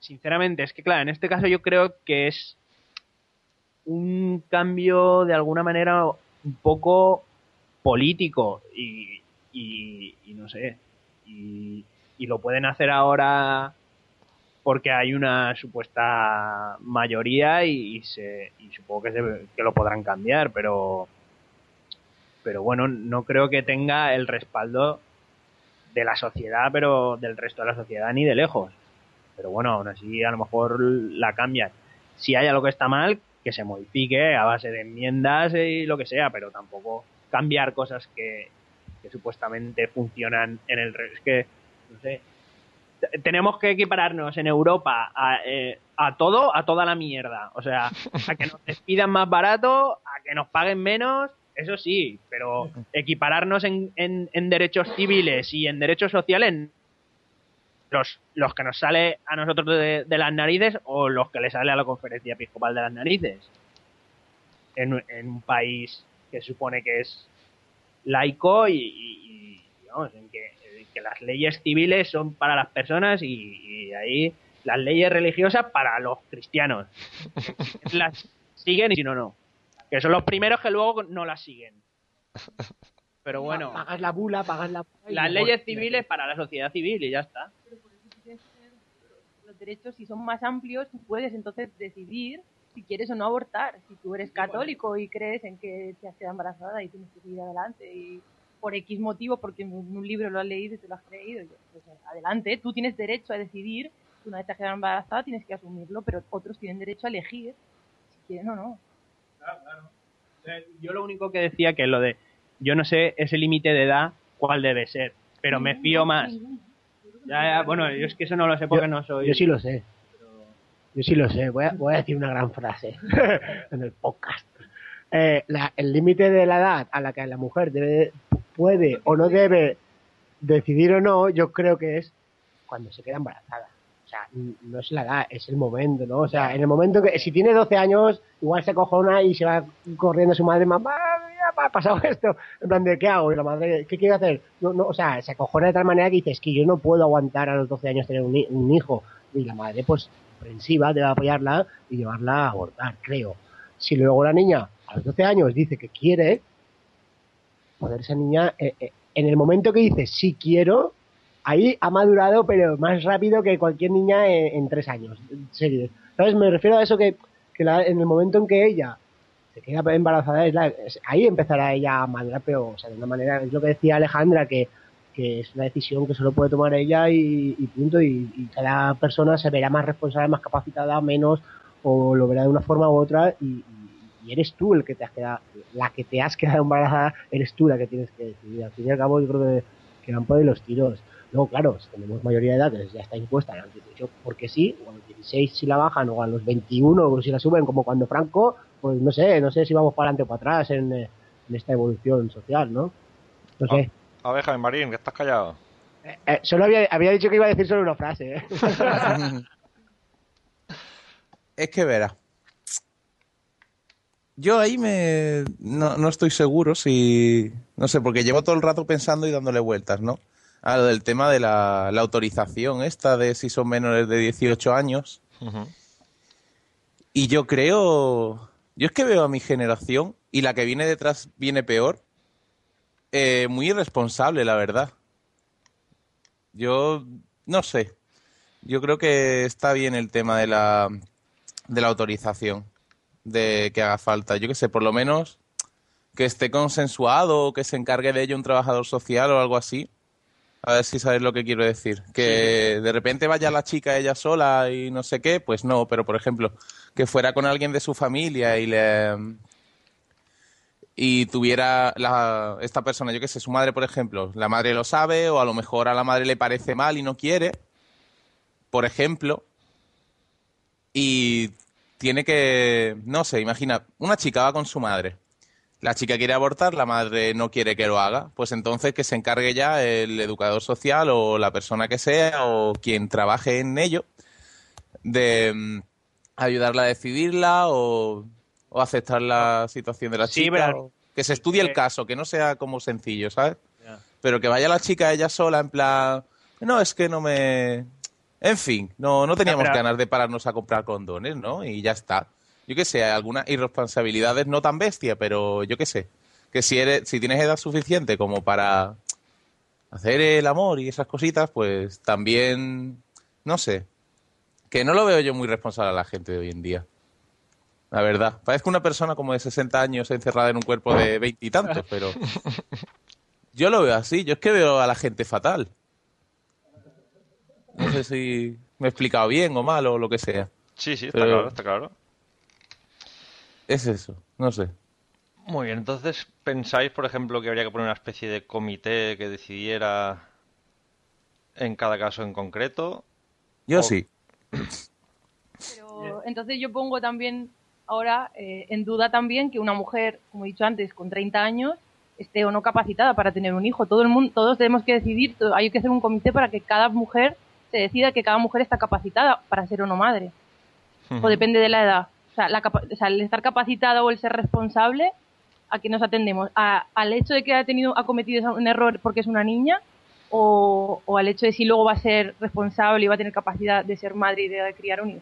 sinceramente es que claro en este caso yo creo que es un cambio de alguna manera un poco político y, y, no sé y, lo pueden hacer ahora porque hay una supuesta mayoría y, y se y supongo que, se- que lo podrán cambiar pero pero bueno no creo que tenga el respaldo de la sociedad, pero del resto de la sociedad ni de lejos. Pero bueno, aún así a lo mejor la cambian. Si hay algo que está mal, que se modifique a base de enmiendas y lo que sea, pero tampoco cambiar cosas que, supuestamente funcionan en el... Es que, no sé, tenemos que equipararnos en Europa a, eh, a todo, a toda la mierda. O sea, a que nos <laughs> despidan más barato, a que nos paguen menos, eso sí, pero equipararnos en, en, en derechos civiles y en derechos sociales, los, los que nos sale a nosotros de, de las narices o los que le sale a la conferencia episcopal de las narices. En, en un país que se supone que es laico y, y- y, vamos, en que, en que las leyes civiles son para las personas y, y ahí las leyes religiosas para los cristianos. <laughs> las siguen y si no, no. Que son los primeros que luego no las siguen. Pero bueno, Pagas la bula, pagas la bula las leyes civiles para la sociedad civil y ya está. los derechos si son más amplios puedes entonces decidir si quieres o no abortar. Si tú eres católico y crees en que te has quedado embarazada y tienes que seguir adelante y por X motivo porque en un libro lo has leído y te lo has creído pues adelante. Tú tienes derecho a decidir una vez te has quedado embarazada tienes que asumirlo pero otros tienen derecho a elegir si quieren o no Yo lo único que decía que lo de, yo no sé ese límite de edad cuál debe ser, pero me fío más. Ya, ya, bueno, yo es que eso no lo sé porque no soy. Yo sí lo sé. Yo sí lo sé. Voy a, voy a decir una gran frase <laughs> en el podcast. Eh, la- el límite de la edad a la que la mujer debe, puede o no debe decidir o no, yo creo que es cuando se queda embarazada. Sea, no es la edad, es el momento, ¿no? O sea, en el momento que, si tiene 12 años, igual se cojona y se va corriendo a su madre, mamá, mira, ha pasado <laughs> esto. En plan de, ¿qué hago? Y la madre, ¿qué quiero hacer? No, no, o sea, se acojona de tal manera que dices que yo no puedo aguantar a los 12 años tener un, un hijo. Y la madre, pues, comprensiva, debe apoyarla y llevarla a abortar, creo. Si luego la niña, a los 12 años, dice que quiere, poder esa niña, eh, eh, en el momento que dice sí quiero, ahí ha madurado, pero más rápido que cualquier niña en, tres años. ¿Sabes? Me refiero a eso que, que la- en el momento en que ella se queda embarazada, es la- ahí empezará ella a madurar, pero o sea, de una manera, es lo que decía Alejandra, que, que es una decisión que solo puede tomar ella y, punto, y, cada persona se verá más responsable, más capacitada, menos, o lo verá de una forma u otra, y eres tú el que te has quedado, la que te has quedado embarazada, eres tú la que tienes que decidir. Al fin y al cabo, yo creo que que van por ahí los tiros. Luego, claro, si tenemos mayoría de edad, que ya está impuesta a los 18 porque sí, o a los 16 si la bajan, o a los 21 o si la suben, como cuando Franco, pues no sé, no sé si vamos para adelante o para atrás en, eh, en esta evolución social, ¿no? No sé. A ver, Jaime Marín, que estás callado. Eh, eh, solo había, había dicho que iba a decir solo una frase, ¿eh? <laughs> Es que verá. Yo ahí me. No, no estoy seguro si. No sé, porque llevo todo el rato pensando y dándole vueltas, ¿no? A lo del tema de la, la autorización esta de si son menores de 18 años. Y yo creo. Yo es que veo a mi generación y la que viene detrás viene peor. eh, muy irresponsable, la verdad. Yo. No sé. Yo creo que está bien el tema de la. de la autorización. De que haga falta. Yo qué sé, por lo menos que esté consensuado o que se encargue de ello un trabajador social o algo así. A ver si sabes lo que quiero decir. Que de repente vaya la chica ella sola y no sé qué, pues no, pero por ejemplo, que fuera con alguien de su familia y le y tuviera la, esta persona, yo qué sé, su madre, por ejemplo, la madre lo sabe o a lo mejor a la madre le parece mal y no quiere, por ejemplo, y tiene que, no sé, imagina, una chica va con su madre la chica quiere abortar, la madre no quiere que lo haga, pues entonces que se encargue ya el educador social o la persona que sea o quien trabaje en ello de mm, ayudarla a decidirla o, o aceptar la situación de la Sí, chica. pero- que se estudie el caso, que no sea como sencillo, ¿sabes? Pero que vaya la chica ella sola en plan, no, es que no me... En fin, no, no teníamos pero- ganas de pararnos a comprar condones, ¿no? Y ya está. Yo qué sé, algunas irresponsabilidades no tan bestia, pero yo qué sé. Que si, eres, si tienes edad suficiente como para hacer el amor y esas cositas, pues también, no sé. Que no lo veo yo muy responsable a la gente de hoy en día. La verdad. Parezco una persona como de 60 años encerrada en un cuerpo de 20 y tantos, pero <laughs> yo lo veo así. Yo es que veo a la gente fatal. No sé si me he explicado bien o mal o lo que sea. Sí, sí, está Pero- claro, está claro. Es eso, no sé. Muy bien, entonces, ¿pensáis, por ejemplo, que habría que poner una especie de comité que decidiera en cada caso en concreto? Yo O- sí. Pero, entonces yo pongo también ahora eh, en duda también que una mujer, como he dicho antes, con 30 años esté o no capacitada para tener un hijo. Todo el mundo, todos tenemos que decidir, hay que hacer un comité para que cada mujer se decida que cada mujer está capacitada para ser o no madre. O depende de la edad. O sea, la o sea, el estar capacitada o el ser responsable, ¿a qué nos atendemos? ¿A- ¿Al hecho de que ha tenido ha cometido un error porque es una niña? O, al hecho de si luego va a ser responsable y va a tener capacidad de ser madre y de criar un hijo?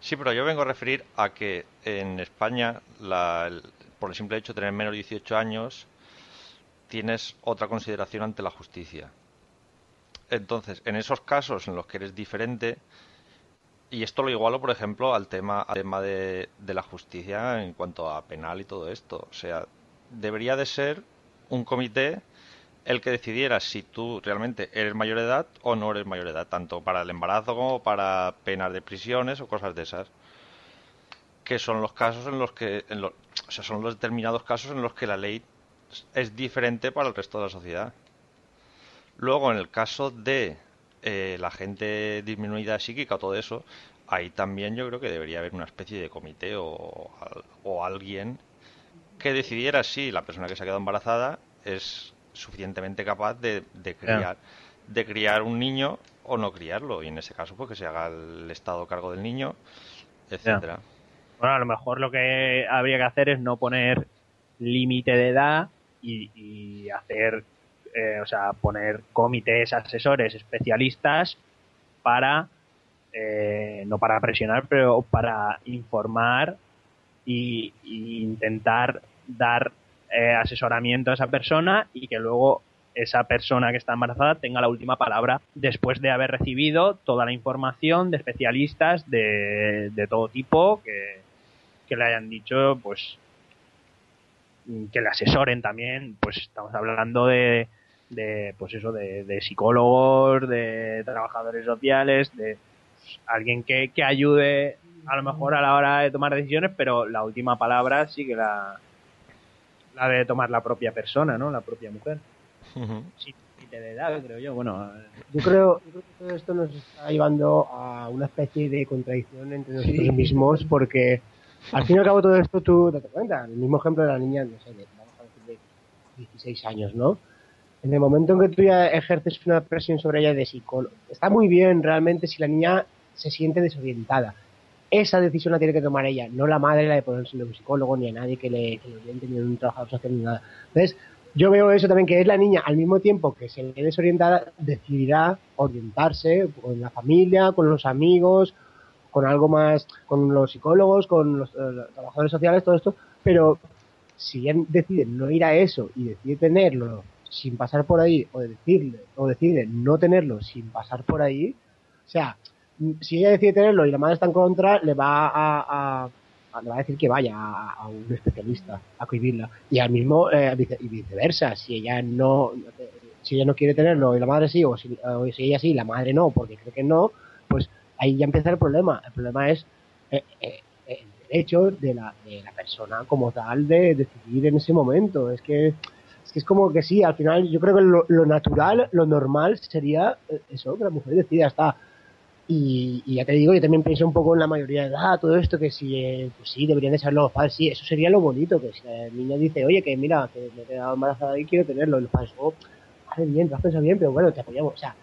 Sí, pero yo vengo a referir a que en España, la- por el simple hecho de tener menos de 18 años, tienes otra consideración ante la justicia. Entonces, en esos casos en los que eres diferente, y esto lo igualo, por ejemplo, al tema, al tema de, de la justicia en cuanto a penal y todo esto. O sea, debería de ser un comité el que decidiera si tú realmente eres mayor de edad o no eres mayor de edad, tanto para el embarazo como para penas de prisiones o cosas de esas. Que son los casos en los que, en o sea, son los determinados casos en los que la ley es diferente para el resto de la sociedad. Luego, en el caso de eh, la gente disminuida psíquica o todo eso, ahí también yo creo que debería haber una especie de comité o, o alguien que decidiera si la persona que se ha quedado embarazada es suficientemente capaz de, de criar de criar un niño o no criarlo. Y en ese caso pues que se haga el estado cargo del niño etcétera. Bueno, a lo mejor lo que habría que hacer es no poner límite de edad y, y hacer, eh, o sea, poner comités, asesores, especialistas para, eh, no para presionar, pero para informar y, intentar dar eh, asesoramiento a esa persona y que luego esa persona que está embarazada tenga la última palabra después de haber recibido toda la información de especialistas de, de todo tipo que, que le hayan dicho pues que le asesoren también. Pues estamos hablando de, de pues eso de, de psicólogos de trabajadores sociales de pues, alguien que, que ayude a lo mejor a la hora de tomar decisiones pero la última palabra sí que la la debe tomar la propia persona no la propia mujer si, si límite de edad, creo yo. Bueno, Yo creo, yo creo que todo esto nos está llevando a una especie de contradicción entre nosotros mismos porque al fin y al cabo todo esto tú te cuenta, el mismo ejemplo de la niña, no sé, de, vamos a decir de 16 años, ¿no? En el momento en que tú ya ejerces una presión sobre ella de psicólogo, está muy bien realmente si la niña se siente desorientada. Esa decisión la tiene que tomar ella, no la madre la de ponerse un psicólogo ni a nadie que le, que le oriente ni a un trabajador social ni nada. Entonces, yo veo eso también, que es la niña, al mismo tiempo que se ve desorientada, decidirá orientarse con la familia, con los amigos, con algo más, con los psicólogos, con los, eh, los trabajadores sociales, todo esto, pero si ella decide no ir a eso y decide tenerlo sin pasar por ahí, o decirle, o decide no tenerlo sin pasar por ahí, o sea, si ella decide tenerlo y la madre está en contra, le va a, le va a decir que vaya a, un especialista a cohibirla. Y al mismo, eh, y viceversa, si ella no, si ella no quiere tenerlo y la madre sí, o si, o si ella sí y la madre no, porque cree que no, pues ahí ya empieza el problema. El problema es eh, eh, el derecho de la, de la persona como tal de decidir en ese momento. Es que es que es como que sí, al final yo creo que lo, lo natural, lo normal sería eh, eso, que la mujer decida, está. Y, y ya te digo, yo también pienso un poco en la mayoría de edad, todo esto, que si, eh, pues sí, deberían de saberlo los padres, sí, eso sería lo bonito, que si la niña dice, oye, que mira, que me he quedado embarazada y quiero tenerlo, y los padres, oh, vale, bien, te has pensado bien, pero bueno, te apoyamos, o sea,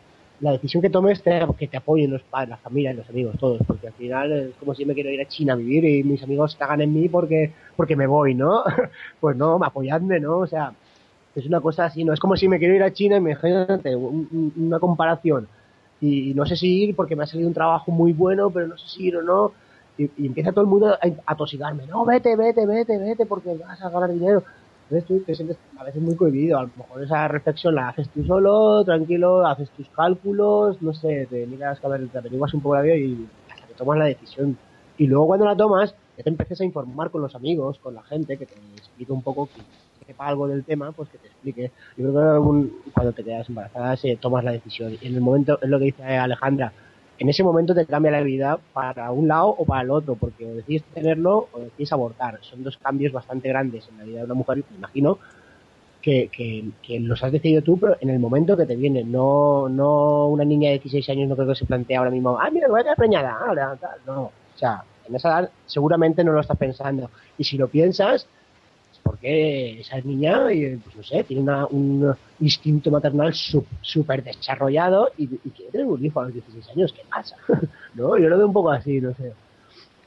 la decisión que tomes, que te apoyen los padres, la familia, los amigos, todos, porque al final es como si me quiero ir a China a vivir y mis amigos cagan en mí porque, porque me voy, ¿no? <laughs> pues no, apoyadme, ¿no? O sea, es una cosa así, no es como si me quiero ir a China, imagínate, un- un- una comparación. Y, no sé si ir porque me ha salido un trabajo muy bueno, pero no sé si ir o no. Y, empieza todo el mundo a, a tosigarme, no, vete, vete, vete, vete, porque vas a ganar dinero. Entonces tú te sientes a veces muy cohibido, a lo mejor esa reflexión la haces tú solo, tranquilo, haces tus cálculos, no sé, te miras, a ver, te averiguas un poco la vida y hasta que tomas la decisión. Y luego cuando la tomas, ya te empiezas a informar con los amigos, con la gente, que te explique un poco, sepa algo del tema, pues que te explique. Yo creo que algún- cuando te quedas embarazada se tomas la decisión. Y en el momento, es lo que dice Alejandra, en ese momento te cambia la vida para un lado o para el otro, porque o decides tenerlo o decides abortar. Son dos cambios bastante grandes en la vida de una mujer, me imagino, que, que, que los has decidido tú, pero en el momento que te viene. No, no una niña de 16 años no creo que se plantea ahora mismo, ah, mira, me voy a quedar preñada, ahora. No, o sea, en esa edad seguramente no lo estás pensando. Y si lo piensas, porque esa niña, eh, pues no sé, tiene una- un instinto maternal súper desarrollado y, y quiere tener un hijo a los 16 años. ¿Qué pasa? <laughs> no, yo lo veo un poco así, no sé.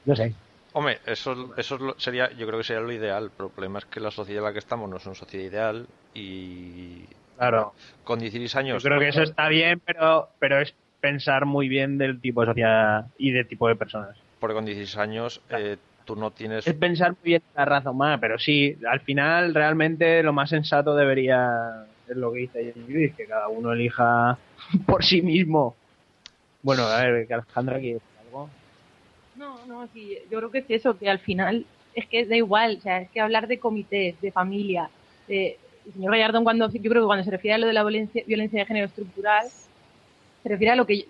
No sé. Hombre, eso, eso es lo- sería, yo creo que sería lo ideal. El problema es que la sociedad en la que estamos no es una sociedad ideal y Claro. con 16 Yo años. creo que eso está bien, pero, pero es pensar muy bien del tipo de sociedad y del tipo de personas. Porque con 16 años eh, tú no tienes. Es pensar muy bien la raza humana, pero sí, al final realmente lo más sensato debería es lo que dice Judith, que cada uno elija <laughs> por sí mismo. Bueno, a ver, que Alejandra quiere decir algo. No, no, sí, yo creo que es eso, que al final es que da igual, o sea, es que hablar de comités, de familia, de... El señor Gallardón, cuando, yo creo que cuando se refiere a lo de la violencia, violencia de género estructural, se refiere a lo que,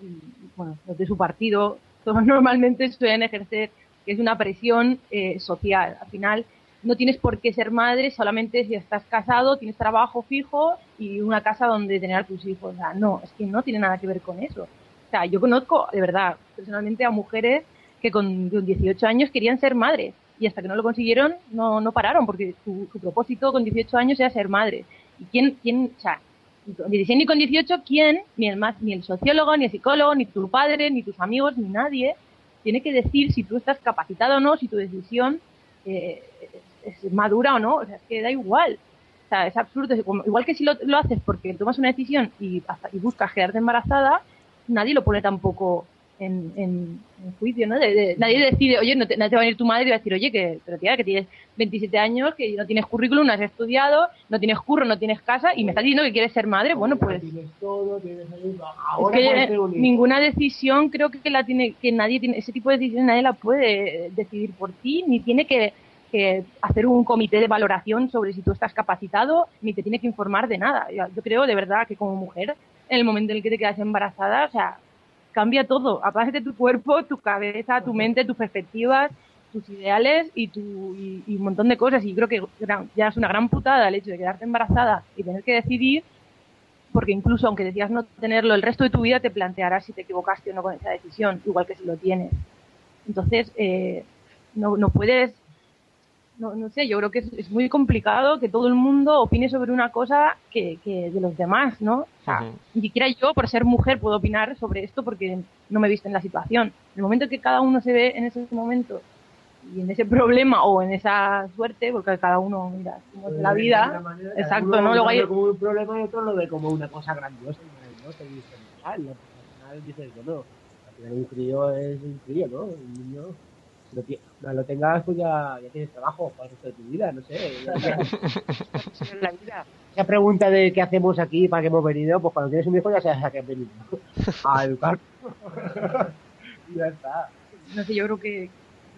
bueno, los de su partido, todos <laughs> normalmente suelen ejercer, que es una presión eh, social. Al final, no tienes por qué ser madre solamente si estás casado, tienes trabajo fijo y una casa donde tener a tus hijos. O sea, no, es que no tiene nada que ver con eso. O sea, yo conozco, de verdad, personalmente a mujeres que con, con 18 años querían ser madres y hasta que no lo consiguieron no, no pararon porque su, propósito con 18 años era ser madre. ¿Y quién, quién, o sea, con 16 ni con 18, quién, ni el, ni el sociólogo, ni el psicólogo, ni tu padre, ni tus amigos, ni nadie, tiene que decir si tú estás capacitado o no, si tu decisión eh, es, madura o no. O sea, es que da igual. O sea, es absurdo. Igual que si lo, haces porque tomas una decisión y, y buscas quedarte embarazada, nadie lo pone tampoco en, en, en juicio, ¿no? De- de- nadie decide, oye, no te, no te va a ir tu madre y va a decir, oye, que, pero tía, que tienes 27 años, que no tienes currículum, no has estudiado, no tienes curro, no tienes casa y me estás diciendo que quieres ser madre, bueno, pues Tienes todo, tienes ahí, es ahora que hijo. ninguna decisión creo que la tiene que nadie tiene ese tipo de decisiones nadie la puede decidir por ti ni tiene que, que hacer un comité de valoración sobre si tú estás capacitado ni te tiene que informar de nada yo creo de verdad que como mujer en el momento en el que te quedas embarazada o sea cambia todo. Aparte de tu cuerpo tu cabeza tu mente tus perspectivas tus ideales y, tu, y, y un montón de cosas. Y creo que gran- ya es una gran putada el hecho de quedarte embarazada y tener que decidir porque incluso aunque decías no tenerlo, el resto de tu vida te plantearás si te equivocaste o no con esa decisión, igual que si lo tienes. Entonces, eh, no, no puedes, no, no sé, yo creo que es, es muy complicado que todo el mundo opine sobre una cosa que, que de los demás, ¿no? O sea, ni siquiera yo, por ser mujer, puedo opinar sobre esto porque no me he visto en la situación. En el momento que cada uno se ve en ese momento y en ese problema o en esa suerte, porque cada uno, mira, como es la vida, exacto, ¿no? Luego hay, como un problema y otro lo ve como una cosa grandiosa y maravillosa y fenomenal, ¿no? Al final dices, bueno, al final un crío es un crío, ¿no? Un niño, lo, ti- no lo tengas, pues ya, ya tienes trabajo para el resto de tu vida, no sé. ya- ya- <laughs> en la vida. Esa pregunta de qué hacemos aquí, para qué hemos venido, pues cuando tienes un hijo ya sabes a qué has venido. A educar. y <laughs> ya está. no sé, yo creo que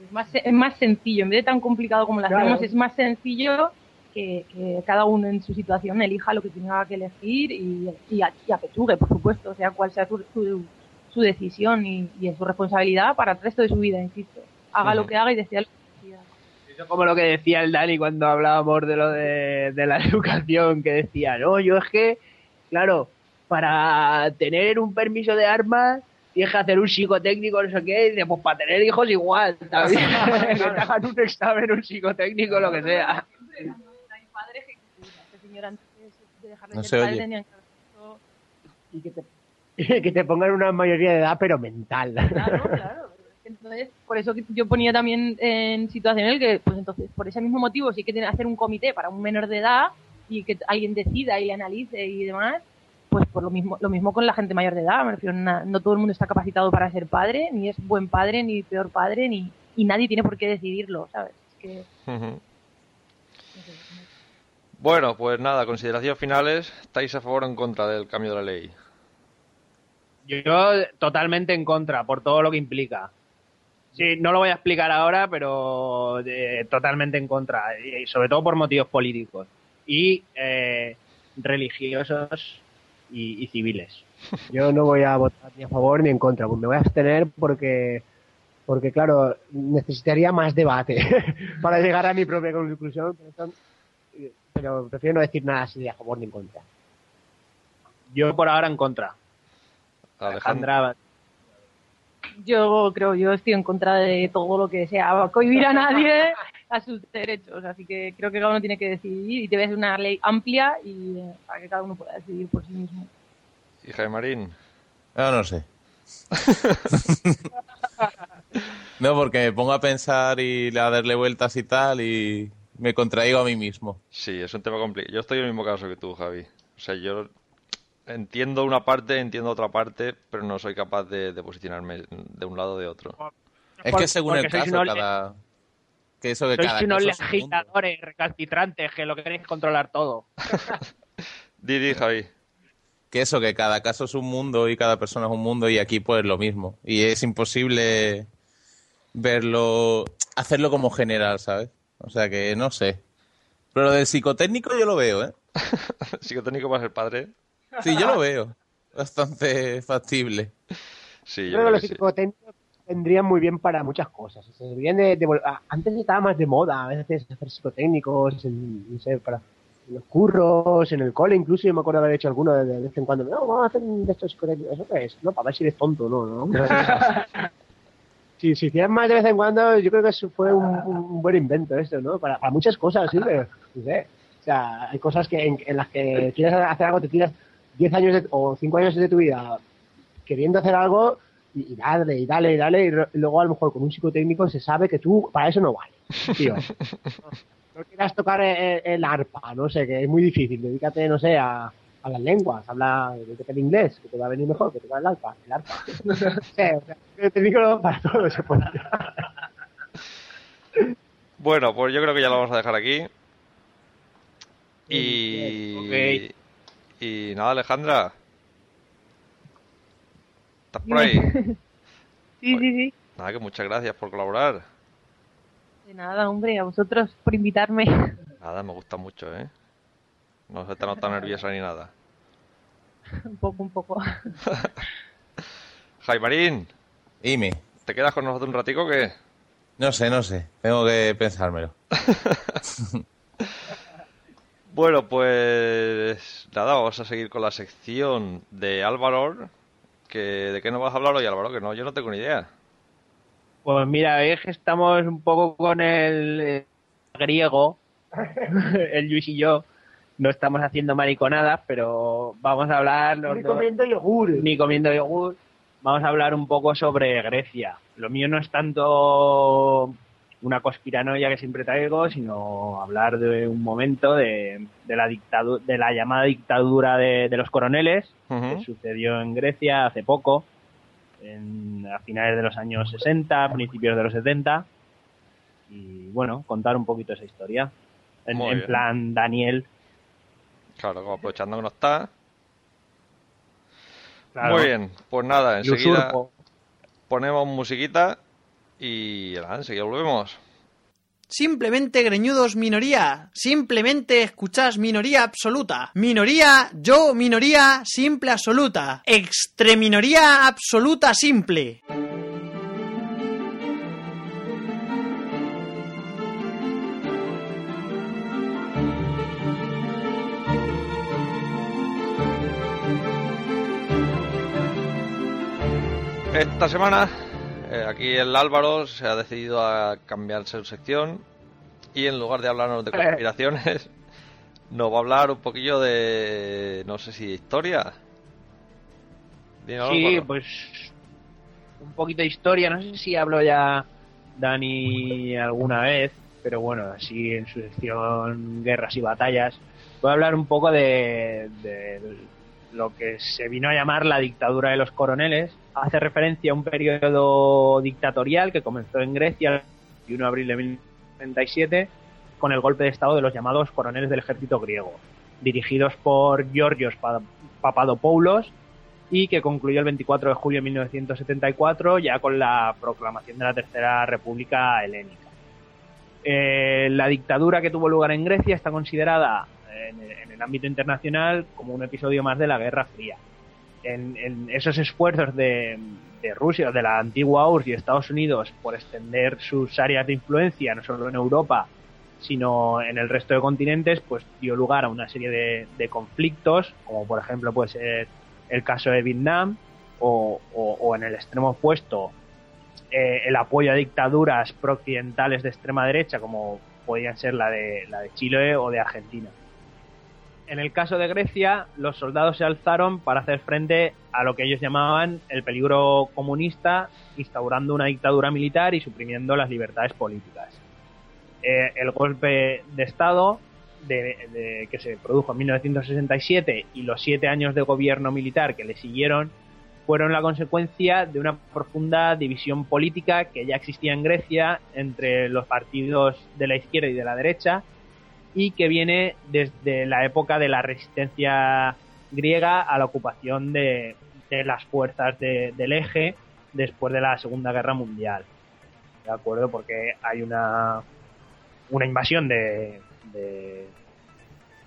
es más, es más sencillo, en vez de tan complicado como lo Claro. hacemos, es más sencillo que, que cada uno en su situación elija lo que tenga que elegir y, y, a- y apechugue, por supuesto, sea cual sea su, su, su decisión y, y es su responsabilidad para el resto de su vida, insisto. Haga lo que haga y decida lo que decida. Eso como lo que decía el Dani cuando hablábamos de lo de, de la <laughs> educación, que decía, no, yo es que, claro, para tener un permiso de armas tienes que hacer un psicotécnico, no sé qué, y dice, pues para tener hijos igual, también, <laughs> que te hagan un examen, un psicotécnico, lo que sea. Este señor antes de dejar de No ser se padre oye. Y que te, <laughs> que te pongan una mayoría de edad, pero mental. Entonces, por eso que yo ponía también en situación el que, pues entonces, por ese mismo motivo, sí que tiene que hacer un comité para un menor de edad y que alguien decida y le analice y demás, pues por lo mismo, lo mismo con la gente mayor de edad, me refiero, no todo el mundo está capacitado para ser padre, ni es buen padre, ni peor padre, ni, y nadie tiene por qué decidirlo, ¿sabes? Es que, Ujú. Bueno, pues nada, consideraciones finales. ¿Estáis a favor o en contra del cambio de la ley? Yo totalmente en contra, por todo lo que implica. Sí, no lo voy a explicar ahora, pero eh, totalmente en contra, y sobre todo por motivos políticos y eh, religiosos y, y civiles. <laughs> Yo no voy a votar ni a favor ni en contra, pues me voy a abstener porque, porque claro, necesitaría más debate <laughs> para llegar a mi propia conclusión, pero, son- pero prefiero no decir nada así de a favor ni en contra. Yo por ahora en contra. Alejandra, yo creo, yo estoy en contra de todo lo que sea cohibir a nadie <laughs> a sus derechos, así que creo que cada uno tiene que decidir y debe ser una ley amplia y eh, para que cada uno pueda decidir por sí mismo. ¿Y Jaime Marín? No, no sé. <laughs> no, porque me pongo a pensar y a darle vueltas y tal y me contraigo a mí mismo. Sí, es un tema complicado. Yo estoy en el mismo caso que tú, Javi. O sea, yo entiendo una parte, entiendo otra parte, pero no soy capaz de, de posicionarme de un lado o de otro. Es que según el caso, unos- cada... Que eso de sois cada unos caso legisladores recalcitrantes que lo queréis controlar todo. <laughs> Didi, Javi. Que eso, que cada caso es un mundo y cada persona es un mundo y aquí pues lo mismo. Y es imposible verlo, hacerlo como general, ¿sabes? O sea que no sé. Pero lo del psicotécnico yo lo veo, ¿eh? <laughs> Psicotécnico para ser padre. Sí, yo lo veo. Bastante factible. Sí, Yo creo que los psicotécnicos vendrían muy bien para muchas cosas. Se de, antes estaba más de moda a veces hacer psicotécnicos, en, no sé, para en los curros, en el cole, incluso yo me acuerdo haber hecho alguno de, de vez en cuando. No, vamos a hacer un de estos psicotécnicos. ¿Eso qué es? No, para ver si eres tonto, no, ¿no? <laughs> si hicieran más de vez en cuando, yo creo que eso fue un, un buen invento esto, ¿no? Para, para muchas cosas, sí, pero, no sé. O sea, hay cosas que en, en las que quieres hacer algo, te tiras 10 años de- o 5 años de tu vida queriendo hacer algo y, y dale, y dale, y dale, y luego a lo mejor con un psicotécnico se sabe que tú para eso no vale, tío. <laughs> No quieras tocar el, el arpa, no sé, que es muy difícil, dedícate, no sé, a, a las lenguas, habla al inglés, que te va a venir mejor que tocar el arpa, el arpa. <laughs> No sé, o sea, el técnico para todo se puede. Bueno, pues yo creo que ya lo vamos a dejar aquí. Y... Y nada, Alejandra. ¿Estás por ahí? <laughs> Sí, sí, sí. Nada, que muchas gracias por colaborar. De nada, hombre, a vosotros por invitarme. <laughs> Nada, me gusta mucho, ¿eh? No se te nota <laughs> nerviosa ni nada. un poco, un poco. Jaimarín. Dime. ¿Te quedas con nosotros un ratico o qué? No sé, no sé. Tengo que pensármelo. Bueno, pues nada, vamos a seguir con la sección de Álvaro. Que, ¿De qué nos vas a hablar hoy, Álvaro? Que no, yo no tengo ni idea. Pues mira, es que estamos un poco con el eh, griego, <laughs> el Luis y yo. No estamos haciendo mariconadas, pero vamos a hablar... Ni dos- comiendo yogur. ni comiendo yogur. Vamos a hablar un poco sobre Grecia. Lo mío no es tanto una conspiranoia que siempre traigo, sino hablar de un momento de, de la dictadu- de la llamada dictadura de, de los coroneles, que sucedió en Grecia hace poco, en, a finales de los años 60, principios de los 70. Y bueno, contar un poquito esa historia. En, plan Daniel. Claro, como aprovechando que no está. Claro. Muy bien, pues nada, enseguida ponemos musiquita y nada, enseguida volvemos. Simplemente greñudos minoría. Simplemente escuchás minoría absoluta. Minoría, yo minoría simple absoluta. Extreminoría absoluta simple. Esta semana, eh, aquí el Álvaro se ha decidido a cambiarse su sección y en lugar de hablarnos de conspiraciones, nos va a hablar un poquillo de, no sé si de historia. Sí, Álvaro. pues un poquito de historia. No sé si hablo ya Dani alguna vez, pero bueno, así en su sección Guerras y Batallas. Voy a hablar un poco de, de lo que se vino a llamar la dictadura de los coroneles. Hace referencia a un periodo dictatorial que comenzó en Grecia el 21 de abril de 1937 con el golpe de estado de los llamados coroneles del ejército griego, dirigidos por Georgios Pa- Papadopoulos y que concluyó el 24 de julio de 1974 ya con la proclamación de la Tercera República Helénica. Eh, la dictadura que tuvo lugar en Grecia está considerada en, en el ámbito internacional como un episodio más de la Guerra Fría. En, esos esfuerzos de, de Rusia, de la antigua URSS y Estados Unidos por extender sus áreas de influencia no solo en Europa, sino en el resto de continentes, pues dio lugar a una serie de, conflictos, como por ejemplo puede ser el caso de Vietnam, o en el extremo opuesto, eh, el apoyo a dictaduras prooccidentales de extrema derecha, como podían ser la de, la de Chile o de Argentina. En el caso de Grecia, los soldados se alzaron para hacer frente a lo que ellos llamaban el peligro comunista, instaurando una dictadura militar y suprimiendo las libertades políticas. Eh, el golpe de Estado que se produjo en 1967 y los siete años de gobierno militar que le siguieron fueron la consecuencia de una profunda división política que ya existía en Grecia entre los partidos de la izquierda y de la derecha y que viene desde la época de la resistencia griega a la ocupación de, de las fuerzas de- del eje después de la Segunda Guerra Mundial. ¿De acuerdo? Porque hay una, una invasión de, de,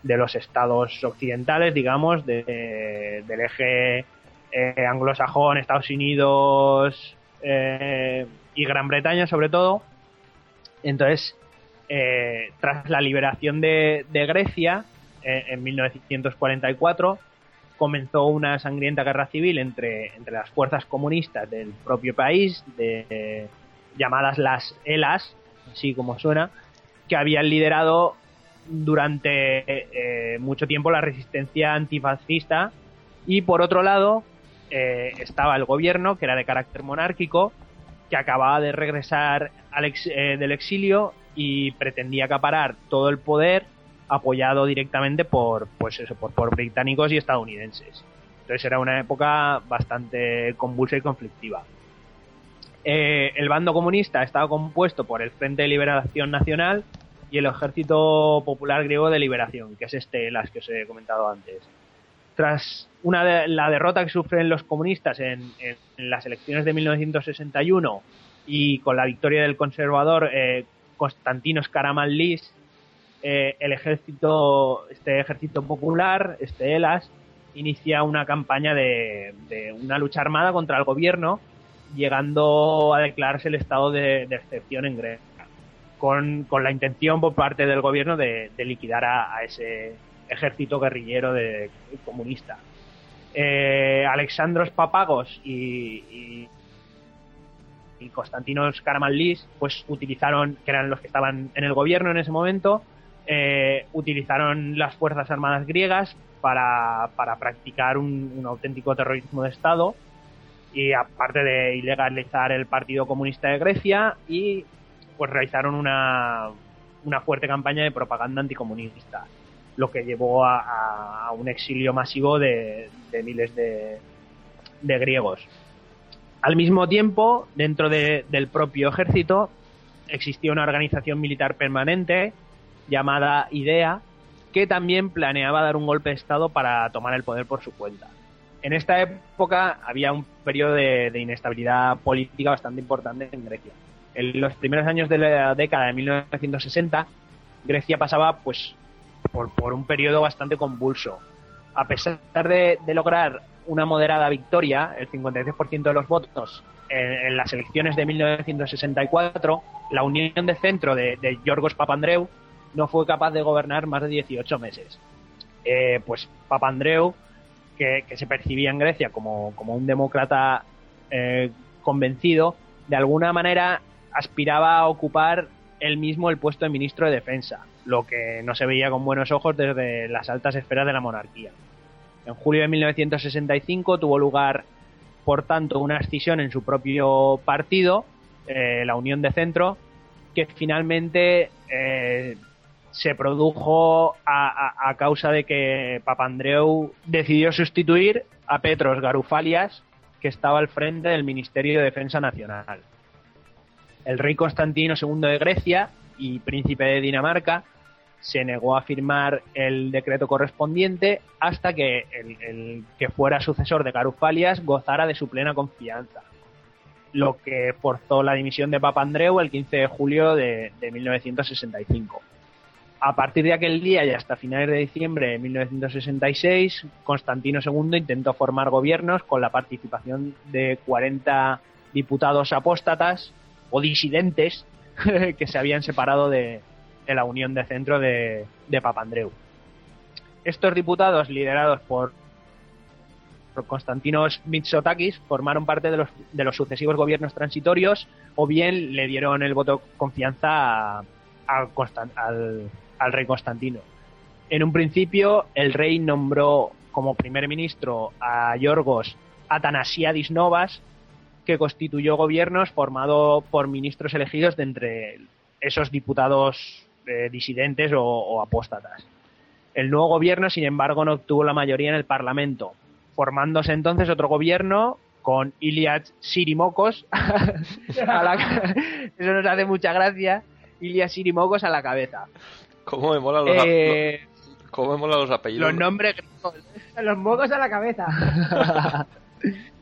de los estados occidentales, digamos, de- del eje eh, anglosajón, Estados Unidos eh, y Gran Bretaña sobre todo. Entonces, eh, tras la liberación de, de Grecia eh, en 1944, comenzó una sangrienta guerra civil entre, entre las fuerzas comunistas del propio país, de, llamadas las ELAS, así como suena, que habían liderado durante eh, mucho tiempo la resistencia antifascista. Y por otro lado eh, estaba el gobierno que era de carácter monárquico que acababa de regresar al ex- eh, del exilio y pretendía acaparar todo el poder apoyado directamente por pues eso por, británicos y estadounidenses entonces era una época bastante convulsa y conflictiva Eh, el bando comunista estaba compuesto por el Frente de Liberación Nacional y el Ejército Popular Griego de Liberación, que es este, las que os he comentado antes. Tras una de- la derrota que sufren los comunistas en, en- en las elecciones de 1961 y con la victoria del conservador eh, Constantinos Karamanlis, eh, el ejército, este ejército popular, este ELAS, inicia una campaña de, de una lucha armada contra el gobierno, llegando a declararse el estado de, excepción en Grecia. con, con la intención por parte del gobierno de, liquidar a, ese ejército guerrillero comunista. Eh, Alexandros Papagos y, y Constantinos Karamanlis pues utilizaron, que eran los que estaban en el gobierno en ese momento, eh, utilizaron las Fuerzas Armadas griegas para, para practicar un, auténtico terrorismo de Estado y aparte de ilegalizar el Partido Comunista de Grecia y pues realizaron una, una fuerte campaña de propaganda anticomunista, lo que llevó a, un exilio masivo de, miles de griegos. Al mismo tiempo, dentro de- del propio ejército, existía una organización militar permanente llamada IDEA, que también planeaba dar un golpe de Estado para tomar el poder por su cuenta. En esta época había un periodo de, inestabilidad política bastante importante en Grecia. En los primeros años de la década de 1960, Grecia pasaba pues por, un periodo bastante convulso. A pesar de lograr una moderada victoria, el 53% de los votos en, las elecciones de 1964, la unión de centro de, de Yorgos Papandreou no fue capaz de gobernar más de 18 meses. Eh, pues Papandreou, que, que se percibía en Grecia como, como un demócrata eh, convencido, de alguna manera aspiraba a ocupar él mismo el puesto de ministro de Defensa, lo que no se veía con buenos ojos desde las altas esferas de la monarquía. En julio de 1965 tuvo lugar, por tanto, una escisión en su propio partido, eh, la Unión de Centro, que finalmente eh, se produjo a, a- a causa de que Papandreou decidió sustituir a Petros Garufalias, que estaba al frente del Ministerio de Defensa Nacional. El rey Constantino II de Grecia y príncipe de Dinamarca se negó a firmar el decreto correspondiente hasta que el, que fuera sucesor de Garufalias gozara de su plena confianza, lo que forzó la dimisión de Papandreou el 15 de julio de, de 1965. A partir de aquel día y hasta finales de diciembre de 1966, Constantino II intentó formar gobiernos con la participación de 40 diputados apóstatas o disidentes <laughs> que se habían separado de, de la unión de centro de, de Papandreou. Estos diputados, liderados por, Constantinos Mitsotakis, formaron parte de los, de los sucesivos gobiernos transitorios o bien le dieron el voto confianza al rey Constantino. En un principio, el rey nombró como primer ministro a Yorgos Atanasiadis Novas, que constituyó gobiernos formado por ministros elegidos de entre esos diputados eh, disidentes o, o apóstatas. El nuevo gobierno, sin embargo, no obtuvo la mayoría en el Parlamento, formándose entonces otro gobierno con Iliad <laughs> a la- <laughs> eso nos hace mucha gracia, Iliad Sirimokos a la cabeza. ¿Cómo me mola los, Eh, cómo me mola los apellidos? los nombres <laughs> Los mocos a la cabeza.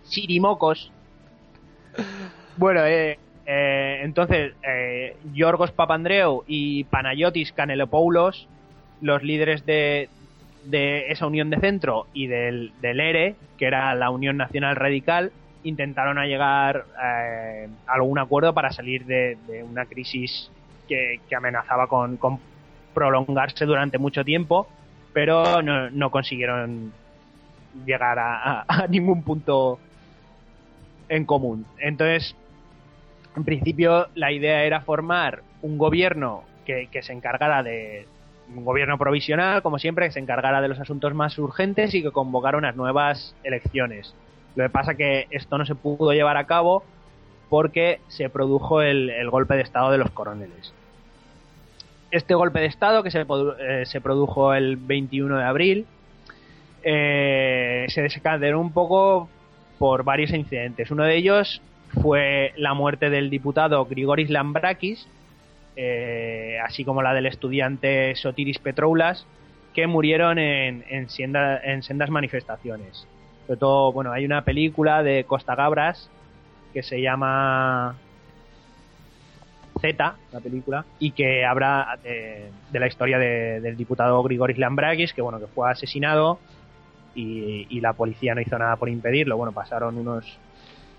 Sirimocos. Bueno, eh, eh, entonces, eh, Yorgos Papandreou y Panayotis Kanelopoulos, los líderes de, esa unión de centro y del, ERE, que era la Unión Nacional Radical, intentaron llegar eh, a algún acuerdo para salir de, una crisis que, amenazaba con, prolongarse durante mucho tiempo, pero no, consiguieron llegar a ningún punto en común. Entonces, en principio, la idea era formar un gobierno que, se encargara de. Un gobierno provisional, como siempre, que se encargara de los asuntos más urgentes y que convocara unas nuevas elecciones. Lo que pasa que esto no se pudo llevar a cabo porque se produjo el, golpe de Estado de los coroneles. Este golpe de Estado, que se, eh, se produjo el 21 de abril, eh, se desencadenó un poco por varios incidentes. Uno de ellos fue la muerte del diputado Grigoris Lambrakis, eh, así como la del estudiante Sotiris Petroulas, que murieron en, en, en sendas manifestaciones. Sobre todo, bueno, hay una película de Costa Gabras que se llama Z, la película, y que habla de, de la historia de- del diputado Grigoris Lambrakis, que bueno, que fue asesinado y, y la policía no hizo nada por impedirlo. Bueno, pasaron unos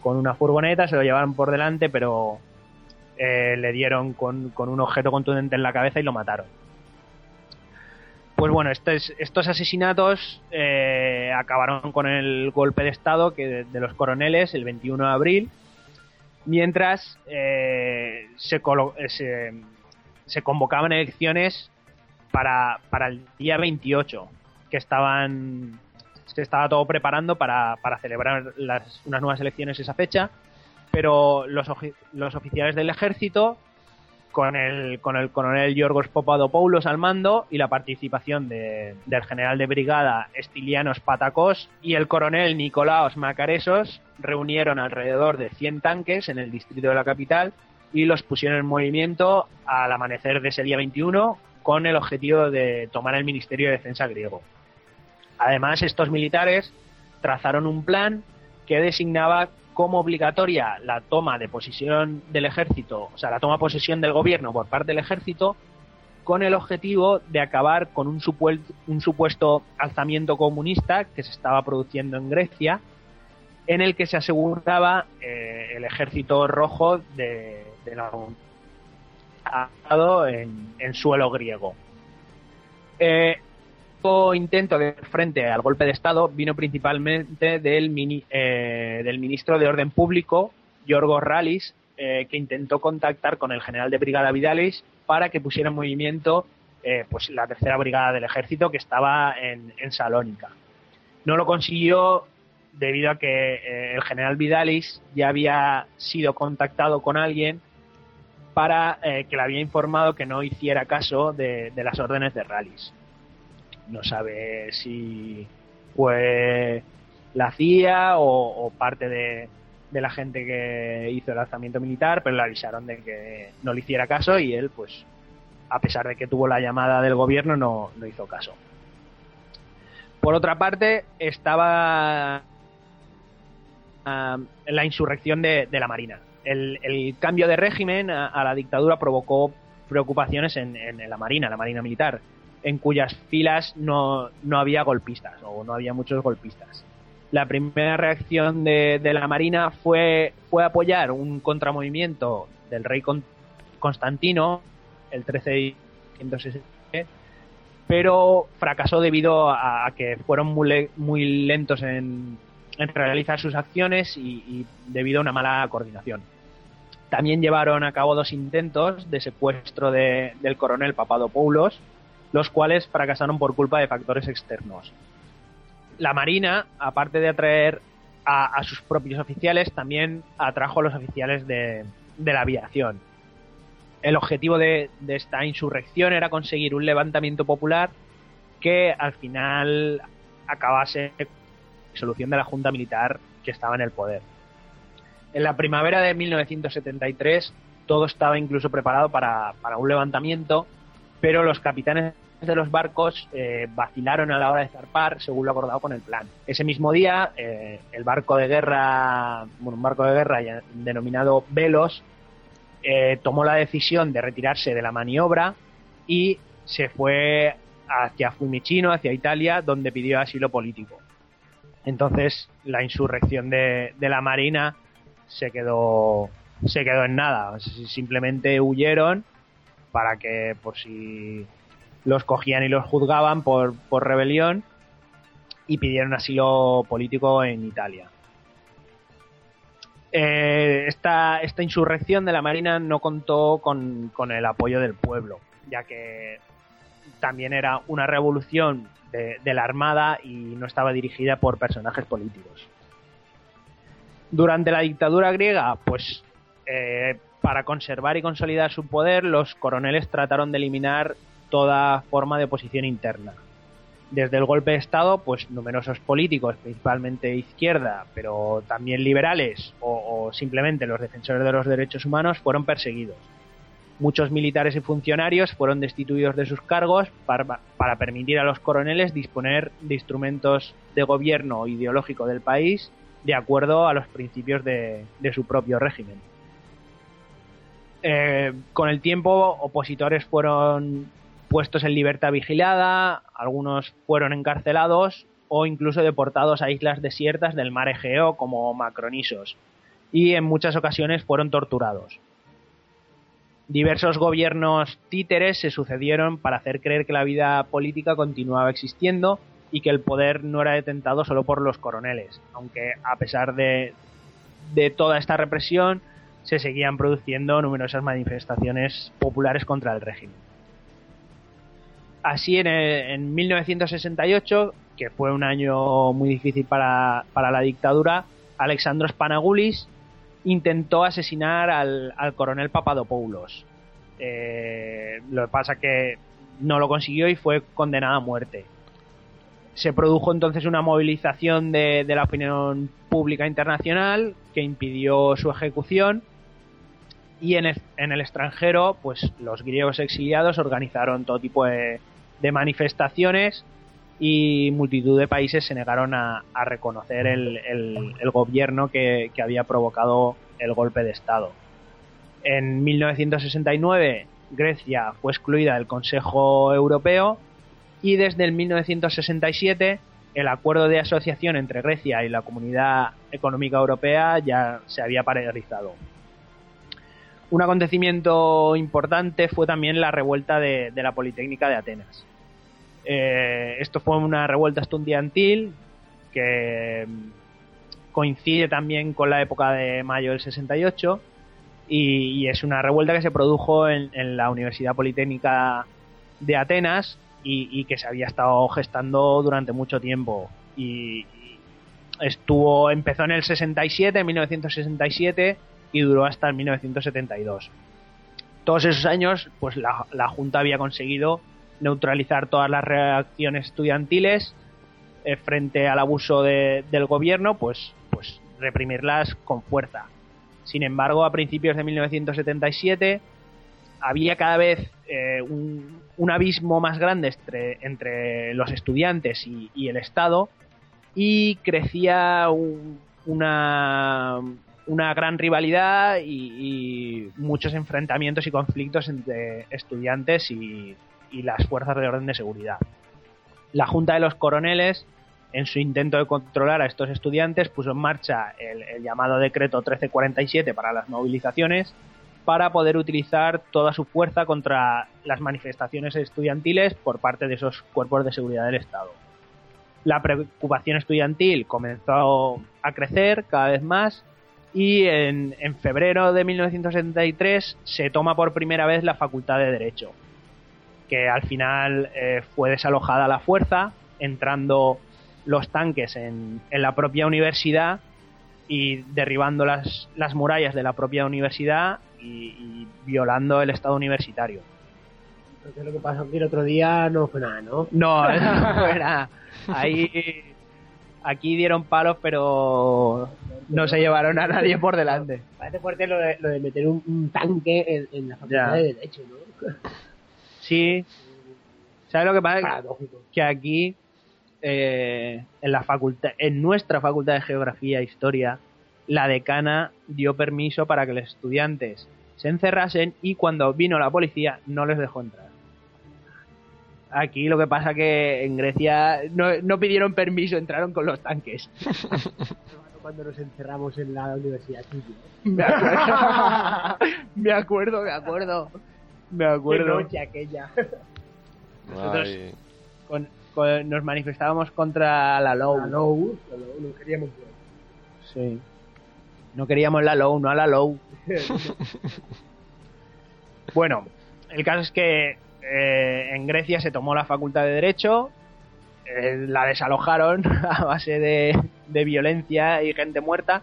con una furgoneta, se lo llevaron por delante, pero eh, le dieron con, con un objeto contundente en la cabeza y lo mataron. Pues bueno, estos, estos asesinatos eh, acabaron con el golpe de Estado que de, los coroneles el 21 de abril, mientras eh, se, se, se convocaban elecciones para, para el día 28, que estaban se estaba todo preparando para, para celebrar las, unas nuevas elecciones esa fecha, pero los, los oficiales del ejército con el, con el coronel Yorgos Popadopoulos al mando y la participación de- del general de brigada Estilianos Patakos y el coronel Nicolaos Macaresos reunieron alrededor de 100 tanques en el distrito de la capital y los pusieron en movimiento al amanecer de ese día 21 con el objetivo de tomar el Ministerio de Defensa griego. Además, estos militares trazaron un plan que designaba como obligatoria la toma de posesión del ejército, o sea, la toma de posesión del gobierno por parte del ejército, con el objetivo de acabar con un, supuesto alzamiento comunista que se estaba produciendo en Grecia, en el que se aseguraba eh, el ejército rojo de, de la en, en suelo griego. Eh, intento de frente al golpe de Estado vino principalmente del, eh, ministro de Orden Público, Yorgos Ralis, eh, que intentó contactar con el general de brigada Vidalis para que pusiera en movimiento eh, pues la tercera brigada del ejército que estaba en, en Salónica. No lo consiguió debido a que eh, el general Vidalis ya había sido contactado con alguien para que le había informado que no hiciera caso de, las órdenes de Ralis no sabe si fue la CIA o, parte de, la gente que hizo el alzamiento militar, pero le avisaron de que no le hiciera caso y él, pues, a pesar de que tuvo la llamada del gobierno, no, no hizo caso. Por otra parte, estaba la insurrección de, la Marina. El, el cambio de régimen a, la dictadura provocó preocupaciones en la Marina, la Marina Militar, en cuyas filas no, no había golpistas o no había muchos golpistas. La primera reacción de, de la Marina fue, fue apoyar un contramovimiento del rey Con- Constantino el 13 de 167, pero fracasó debido a, a que fueron muy, muy lentos en, en realizar sus acciones y, y debido a una mala coordinación. También llevaron a cabo dos intentos de secuestro de- del coronel Papadopoulos, los cuales fracasaron por culpa de factores externos. La Marina, aparte de atraer a, sus propios oficiales, también atrajo a los oficiales de, la aviación. El objetivo de, esta insurrección era conseguir un levantamiento popular que al final acabase la disolución de la Junta Militar que estaba en el poder. En la primavera de 1973 todo estaba incluso preparado para, para un levantamiento, pero los capitanes de los barcos eh, vacilaron a la hora de zarpar según lo acordado con el plan. Ese mismo día, eh, el barco de guerra, bueno, un barco de guerra ya- denominado Velos, eh, tomó la decisión de retirarse de la maniobra y se fue hacia Fiumicino, hacia Italia, donde pidió asilo político. Entonces, la insurrección de, de la Marina se quedó, se quedó en nada. Simplemente huyeron para que, por si los cogían y los juzgaban por, por rebelión, y pidieron asilo político en Italia. Eh, esta, esta insurrección de la Marina no contó con, con el apoyo del pueblo, ya que también era una revolución de, la Armada y no estaba dirigida por personajes políticos. Durante la dictadura griega, pues eh, para conservar y consolidar su poder, los coroneles trataron de eliminar toda forma de oposición interna. Desde el golpe de Estado, pues numerosos políticos, principalmente izquierda, pero también liberales o, simplemente los defensores de los derechos humanos, fueron perseguidos. Muchos militares y funcionarios fueron destituidos de sus cargos para, para permitir a los coroneles disponer de instrumentos de gobierno ideológico del país de acuerdo a los principios de su propio régimen. Eh, con el tiempo, opositores fueron puestos en libertad vigilada, algunos fueron encarcelados o incluso deportados a islas desiertas del mar Egeo como Macronisos y en muchas ocasiones fueron torturados. Diversos gobiernos títeres se sucedieron para hacer creer que la vida política continuaba existiendo y que el poder no era detentado solo por los coroneles, aunque a pesar de, de toda esta represión se seguían produciendo numerosas manifestaciones populares contra el régimen. Así, en, el- en 1968, que fue un año muy difícil para, para la dictadura, Alexandros Panagoulis intentó asesinar al, al coronel Papadopoulos. Eh, lo que pasa que no lo consiguió y fue condenado a muerte. Se produjo entonces una movilización de, de la opinión pública internacional que impidió su ejecución y en el, extranjero, pues los griegos exiliados organizaron todo tipo de, de manifestaciones y multitud de países se negaron a, reconocer el gobierno que, que había provocado el golpe de Estado. En 1969 Grecia fue excluida del Consejo Europeo y desde el 1967 el acuerdo de asociación entre Grecia y la Comunidad Económica Europea ya se había paralizado. Un acontecimiento importante fue también la revuelta de, la Politécnica de Atenas. Eh, esto fue una revuelta estudiantil que mm, coincide también con la época de mayo del 68 y, es una revuelta que se produjo en, la Universidad Politécnica de Atenas y, que se había estado gestando durante mucho tiempo y, y estuvo empezó en el 67 en 1967 y duró hasta el 1972 todos esos años pues la, la junta había conseguido neutralizar todas las reacciones estudiantiles eh, frente al abuso de- del gobierno pues pues reprimirlas con fuerza. Sin embargo a principios de 1977 había cada vez eh, un, un abismo más grande entre, entre los estudiantes y, y el Estado y crecía un- una, una gran rivalidad y, y muchos enfrentamientos y conflictos entre estudiantes y, y las fuerzas de orden de seguridad. La Junta de los Coroneles, en su intento de controlar a estos estudiantes, puso en marcha el, el llamado decreto 1347 para las movilizaciones para poder utilizar toda su fuerza contra las manifestaciones estudiantiles por parte de esos cuerpos de seguridad del Estado. La preocupación estudiantil comenzó a crecer cada vez más y en, en febrero de 1973 se toma por primera vez la Facultad de Derecho, que al final eh, fue desalojada a la fuerza, entrando los tanques en, en la propia universidad y derribando las, las murallas de la propia universidad y, y violando el estado universitario. Entonces lo que pasó que el otro día no fue nada, ¿no? No, <laughs> no fue nada. Ahí, aquí dieron palos, pero no se llevaron a nadie por delante. Parece fuerte lo de, lo de meter un, un tanque en, en la facultad Ya. de Derecho, ¿no? <laughs> Sí. ¿Sabes lo que pasa? Paradójico. Que aquí, eh, en la facultad, en nuestra facultad de Geografía e Historia, la decana dio permiso para que los estudiantes se encerrasen y cuando vino la policía no les dejó entrar. Aquí lo que pasa que en Grecia no, no pidieron permiso, entraron con los tanques. <laughs> Cuando nos encerramos en la universidad. sí, <laughs> Me acuerdo, me acuerdo, me acuerdo. Me Qué acuerdo. noche aquella. Nosotros- Ay, Con- con- nos manifestábamos contra la LOU. La low, la low, no queríamos ver. Sí. No queríamos la low, no a la low. <laughs> bueno, el caso es que eh, en Grecia se tomó la facultad de Derecho, eh, la desalojaron <laughs> a base de, violencia y gente muerta,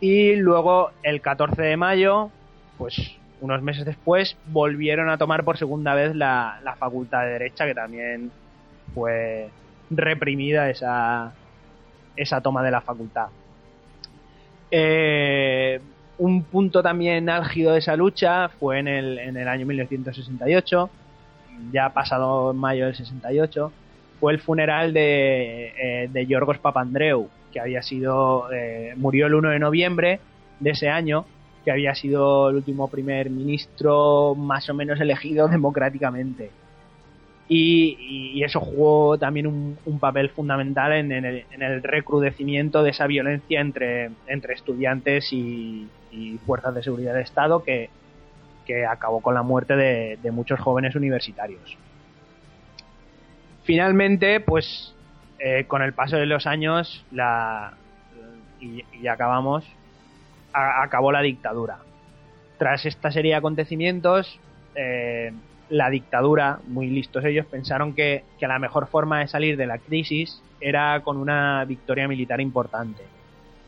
y luego el 14 de mayo, pues unos meses después, volvieron a tomar por segunda vez la, la facultad de Derecha, que también fue reprimida esa, esa toma de la facultad. Eh, un punto también álgido de esa lucha fue en el, en el año 1968, ya pasado en mayo del 68, fue el funeral de, eh, de Yorgos Papandreou, que había sido, eh, murió el 1 de noviembre de ese año, que había sido el último primer ministro más o menos elegido <laughs> democráticamente. Y, y eso jugó también un, papel fundamental en, en el, en el recrudecimiento de esa violencia entre, entre estudiantes y, y fuerzas de seguridad de Estado que, que acabó con la muerte de, muchos jóvenes universitarios. Finalmente, pues eh, con el paso de los años la, y, y acabamos, acabó la dictadura. Tras esta serie de acontecimientos, eh, la dictadura, muy listos ellos, pensaron que, que la mejor forma de salir de la crisis era con una victoria militar importante.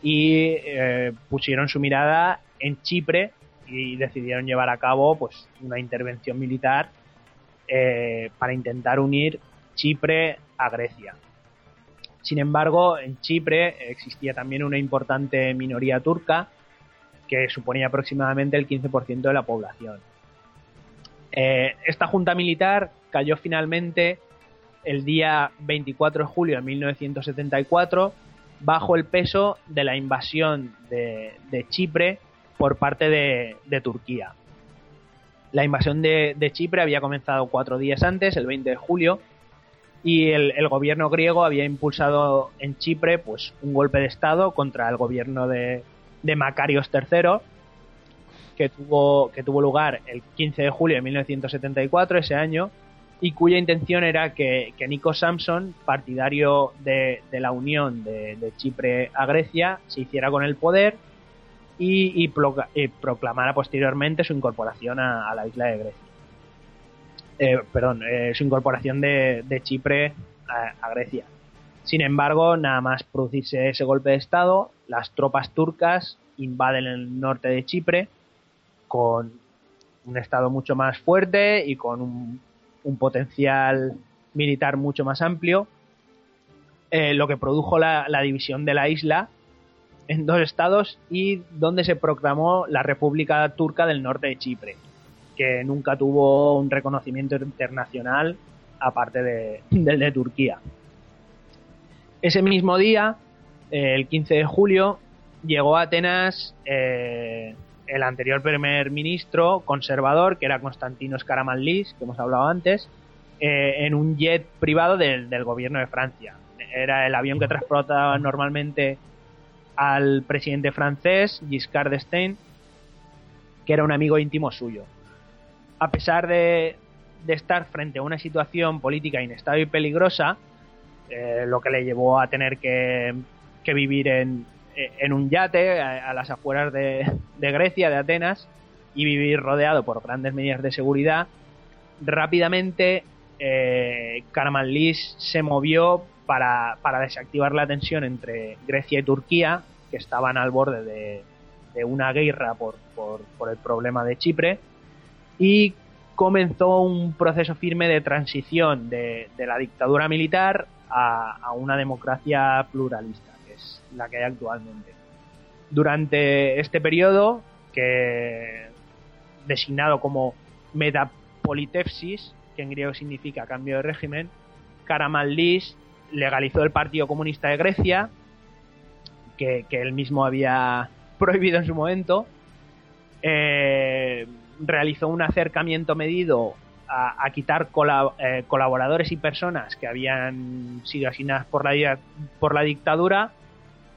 Y eh, pusieron su mirada en Chipre y decidieron llevar a cabo pues, una intervención militar eh, para intentar unir Chipre a Grecia. Sin embargo, en Chipre existía también una importante minoría turca que suponía aproximadamente el 15% de la población. Eh, esta junta militar cayó finalmente el día 24 de julio de 1974 bajo el peso de la invasión de, de Chipre por parte de, Turquía. La invasión de, Chipre había comenzado cuatro días antes, el 20 de julio, y el, gobierno griego había impulsado en Chipre pues un golpe de estado contra el gobierno de, de Macarios III que tuvo, que tuvo lugar el 15 de julio de 1974, ese año, y cuya intención era que, que Nico Samson, partidario de, de la unión de Chipre a Grecia, se hiciera con el poder y, y proclamara posteriormente su incorporación a, la isla de Grecia. Eh, perdón, eh, su incorporación de, Chipre a, Grecia. Sin embargo, nada más producirse ese golpe de Estado, las tropas turcas invaden el norte de Chipre con un Estado mucho más fuerte y con un, potencial militar mucho más amplio, eh, lo que produjo la división de la isla en dos estados y donde se proclamó la República Turca del Norte de Chipre, que nunca tuvo un reconocimiento internacional aparte de- del de Turquía. Ese mismo día, eh, el 15 de julio, llegó a Atenas eh, el anterior primer ministro conservador, que era Constantinos Karamanlis, que hemos hablado antes, eh, en un jet privado del, del gobierno de Francia. Era el avión que transportaba normalmente al presidente francés, Giscard d'Estaing, que era un amigo íntimo suyo. A pesar de, estar frente a una situación política inestable y peligrosa, eh, lo que le llevó a tener que, vivir en, un yate a, las afueras de, Grecia, de Atenas, y vivir rodeado por grandes medidas de seguridad, rápidamente eh, se movió para, para desactivar la tensión entre Grecia y Turquía, que estaban al borde de, de una guerra por, por, por el problema de Chipre, y comenzó un proceso firme de transición de, de la dictadura militar a, a una democracia pluralista, que es la que hay actualmente. Durante este periodo, que designado como metapolitepsis, que en griego significa cambio de régimen, Karamanlis legalizó el Partido Comunista de Grecia, que, él mismo había <laughs> prohibido en su momento, eh, realizó un acercamiento medido a, quitar eh, colaboradores y personas que habían sido asignadas por la, dictadura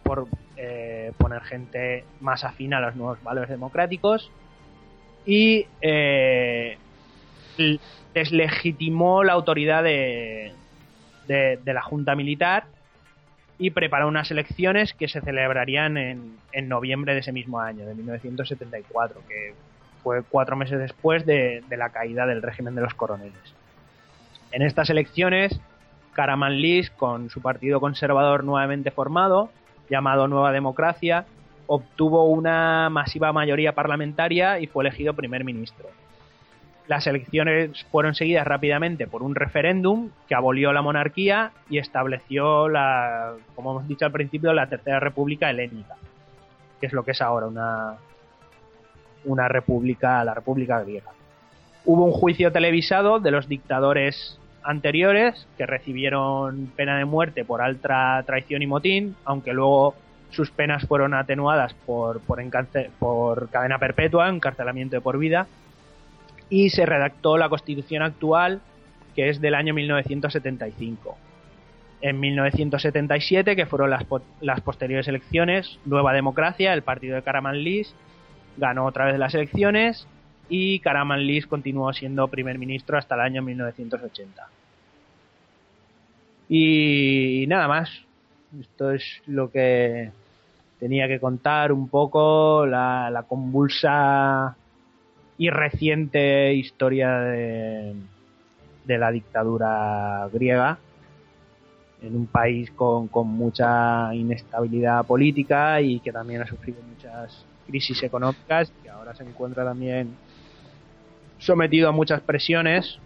por eh, poner gente más afín a los nuevos valores democráticos y eh, deslegitimó la autoridad de, de, la Junta Militar y preparó unas elecciones que se celebrarían en, en noviembre de ese mismo año, de 1974, que fue cuatro meses después de, de la caída del régimen de los coroneles. En estas elecciones, Karamanlis, con su partido conservador nuevamente formado, llamado Nueva Democracia, obtuvo una masiva mayoría parlamentaria y fue elegido primer ministro. Las elecciones fueron seguidas rápidamente por un referéndum que abolió la monarquía y estableció la, como hemos dicho al principio, la Tercera República Helénica, que es lo que es ahora una, una república, la República Griega. Hubo un juicio televisado de los dictadores anteriores que recibieron pena de muerte por alta traición y motín, aunque luego sus penas fueron atenuadas por, por, por cadena perpetua, encarcelamiento de por vida, y se redactó la constitución actual, que es del año 1975. En 1977, que fueron las, las posteriores elecciones, Nueva Democracia, el partido de Karamanlis, ganó otra vez las elecciones y Karamanlis continuó siendo primer ministro hasta el año 1980. Y nada más. Esto es lo que tenía que contar un poco la, la convulsa y reciente historia de, la dictadura griega en un país con, mucha inestabilidad política y que también ha sufrido muchas crisis económicas que ahora se encuentra también sometido a muchas presiones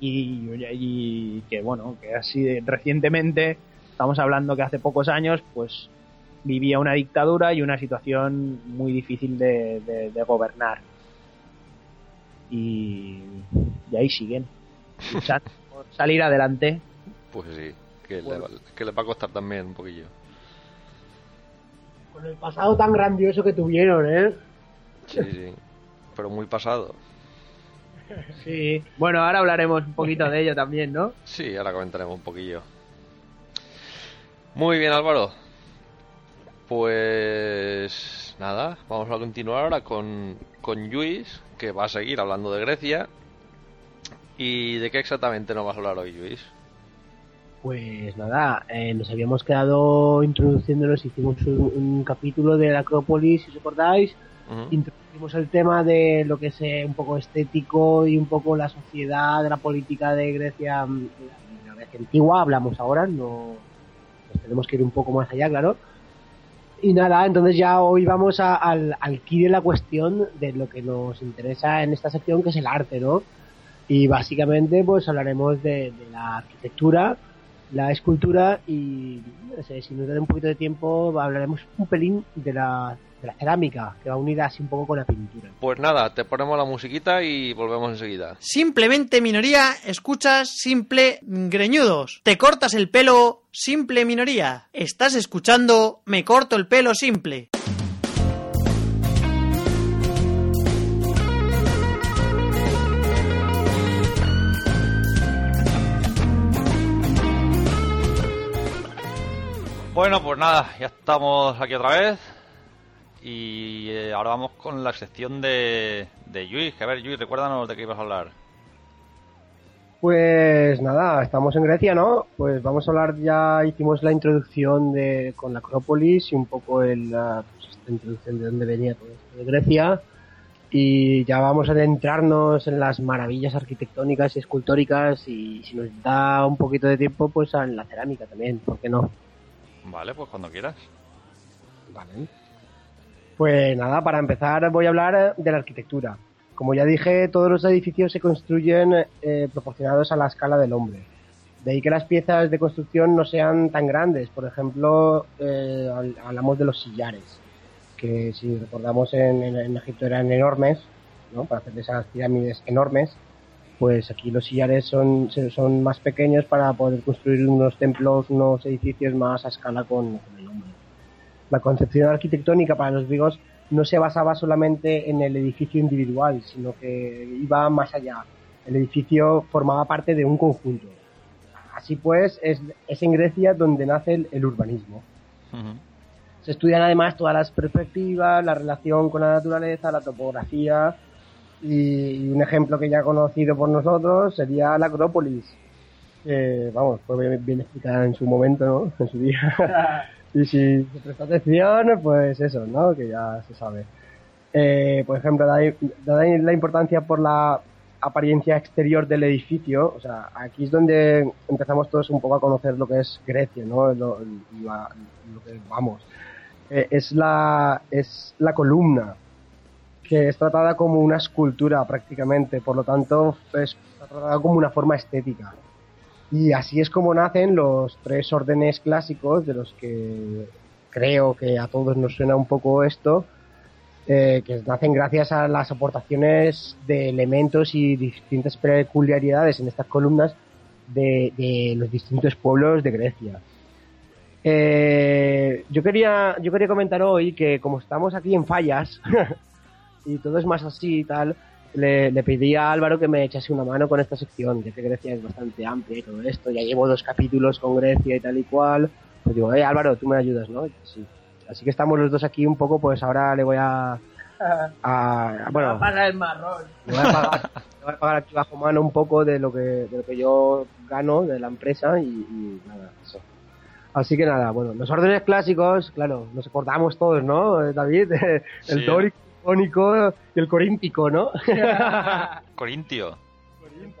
y, que bueno que así recientemente estamos hablando que hace pocos años pues vivía una dictadura y una situación muy difícil de gobernar y, y ahí siguen luchando por salir adelante Pues sí, que, Bueno. le, va- que le va a costar también un poquillo. Con el pasado tan grandioso que tuvieron, ¿eh? Sí, sí. Pero muy pasado. sí bueno ahora hablaremos un poquito de ello también no Sí, ahora comentaremos un poquillo. Muy bien, Álvaro. Pues nada, vamos a continuar ahora con, con Luis, que va a seguir hablando de Grecia. ¿Y de qué exactamente nos vas a hablar hoy, Luis? Pues nada, eh, nos habíamos quedado introduciéndonos, hicimos un, un capítulo de la Acrópolis, si os acordáis, introducimos el tema de lo que es eh, un poco estético y un poco la sociedad, la política de Grecia, mm, la Grecia antigua, hablamos ahora, no tenemos que ir un poco más allá, claro. Y nada, entonces ya hoy vamos al, al de la cuestión de lo que nos interesa en esta sección, que es el arte, ¿no? Y básicamente pues hablaremos de la arquitectura, la escultura y no sé, si nos da un poquito de tiempo hablaremos un pelín de la, de la cerámica, que va unida así un poco con la pintura. Pues nada, te ponemos la musiquita y volvemos enseguida. Simplemente minoría, escuchas simple greñudos. Te cortas el pelo, simple minoría. Estás escuchando Me corto el pelo simple. Bueno, pues nada, ya estamos aquí otra vez. Y eh, ahora vamos con la sección de, de Luis. A ver, Luis, recuérdanos de qué ibas a hablar. Pues nada, estamos en Grecia, ¿no? Pues vamos a hablar, ya hicimos la introducción de, con la Acrópolis y un poco el, pues esta introducción de dónde venía todo esto de Grecia. Y ya vamos a adentrarnos en las maravillas arquitectónicas y escultóricas y si nos da un poquito de tiempo, pues en la cerámica también, ¿por qué no? Vale, pues cuando quieras. Vale. Pues nada, para empezar voy a hablar de la arquitectura. Como ya dije, todos los edificios se construyen eh, proporcionados a la escala del hombre. De ahí que las piezas de construcción no sean tan grandes. Por ejemplo, eh, habl- hablamos de los sillares, que si recordamos en, en- en Egipto eran enormes, ¿no? para hacer esas pirámides enormes. Pues aquí los sillares son, son más pequeños para poder construir unos templos, unos edificios más a escala con, con el hombre. La concepción arquitectónica para los griegos no se basaba solamente en el edificio individual, sino que iba más allá. El edificio formaba parte de un conjunto. Así pues, es, es en Grecia donde nace el, el urbanismo. Ujú. Se estudian además todas las perspectivas, la relación con la naturaleza, la topografía y un ejemplo que ya conocido por nosotros sería la Acrópolis. Que, vamos, fue bien, bien explicada en su momento, ¿no? <laughs> En su día. <laughs> y si se presta atención, pues eso, ¿no? Que ya se sabe. Eh, por ejemplo, dada la importancia por la apariencia exterior del edificio, o sea, aquí es donde empezamos todos un poco a conocer lo que es Grecia, ¿no? Lo, la- lo que vamos. Eh, es la es la columna que es tratada como una escultura prácticamente, por lo tanto es tratada como una forma estética. Y así es como nacen los tres órdenes clásicos de los que creo que a todos nos suena un poco esto, eh, que nacen gracias a las aportaciones de elementos y distintas peculiaridades en estas columnas de, de los distintos pueblos de Grecia. Eh, yo quería yo quería comentar hoy que como estamos aquí en fallas <laughs> y todo es más así y tal, le, le pedí a Álvaro que me echase una mano con esta sección, ya que Grecia es bastante amplia y todo esto, ya llevo dos capítulos con Grecia y tal y cual, pues digo, eh Álvaro, tú me ayudas, ¿no? Y sí. Así que estamos los dos aquí un poco, pues ahora le voy a, <laughs> a- bueno, Pasa el marrón. le voy a pagar, le voy a pagar aquí bajo mano un poco de lo que, de lo que yo gano de la empresa y, y nada, eso. Así que nada, bueno, los órdenes clásicos, claro, nos acordamos todos, ¿no, David? <laughs> el Sí. Y el coríntico, ¿no? <laughs> Corintio. <laughs>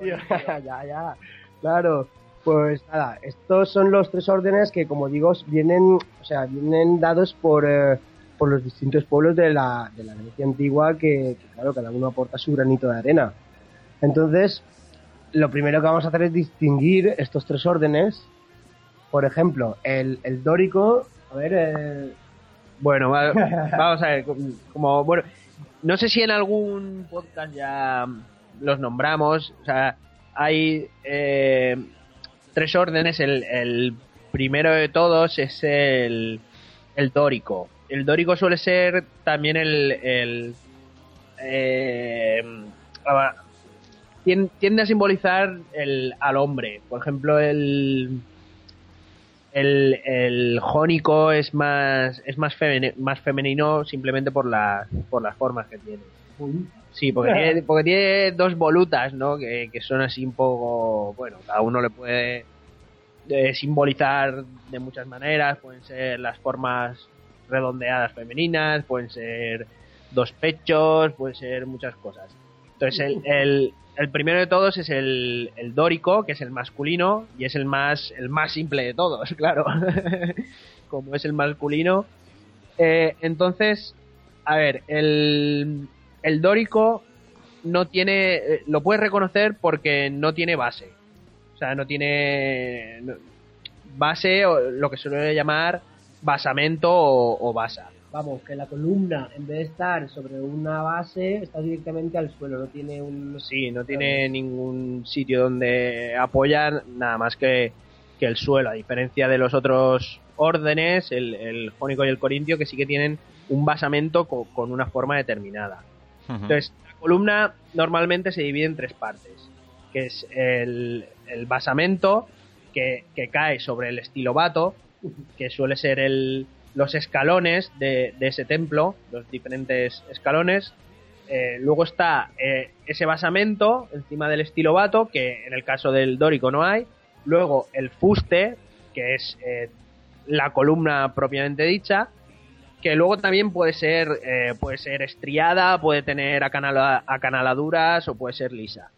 ya, ya, claro. Pues nada, estos son los tres órdenes que, como digo, vienen, o sea, vienen dados por, eh, por los distintos pueblos de la, de la Grecia antigua que, que, claro, cada uno aporta su granito de arena. Entonces, lo primero que vamos a hacer es distinguir estos tres órdenes. Por ejemplo, el, el dórico, a ver, eh, Bueno, va- <laughs> vamos a ver, como, bueno, no sé si en algún podcast ya los nombramos, o sea, hay eh, tres órdenes, el, el primero de todos es el, el dórico. El dórico suele ser también el... el eh, tien- tiende a simbolizar el, al hombre. Por ejemplo, el, el, el jónico es más es más, femeni- más femenino simplemente por las por las formas que tiene. Sí, porque tiene, porque tiene dos volutas, ¿no? Que, que son así un poco, bueno, cada uno le puede eh, simbolizar de muchas maneras. Pueden ser las formas redondeadas femeninas, pueden ser dos pechos, pueden ser muchas cosas. El, el, primero de todos es el, dórico, que es el masculino y es el más el más simple de todos, <laughs> claro. <laughs> Como es el masculino. Eh, entonces, a ver, el, el dórico no tiene, eh, lo puedes reconocer porque no tiene base. O sea, no tiene base o lo que se suele llamar basamento o, o basa. Vamos, que la columna, en vez de estar sobre una base, está directamente al suelo, no tiene un... Sí, no tiene ningún sitio donde apoyar nada más que, que el suelo, a diferencia de los otros órdenes, el, el jónico y el corintio, que sí que tienen un basamento co- con una forma determinada. Entonces, la columna normalmente se divide en tres partes, que es el, el basamento, que, que cae sobre el estilobato, que suele ser el, los escalones de, ese templo, los diferentes escalones. Eh, luego está eh, ese basamento encima del estilobato, que en el caso del dórico no hay. Luego el fuste, que es eh, la columna propiamente dicha, que luego también puede ser puede ser estriada, puede tener acanala- acanaladuras o puede ser lisa.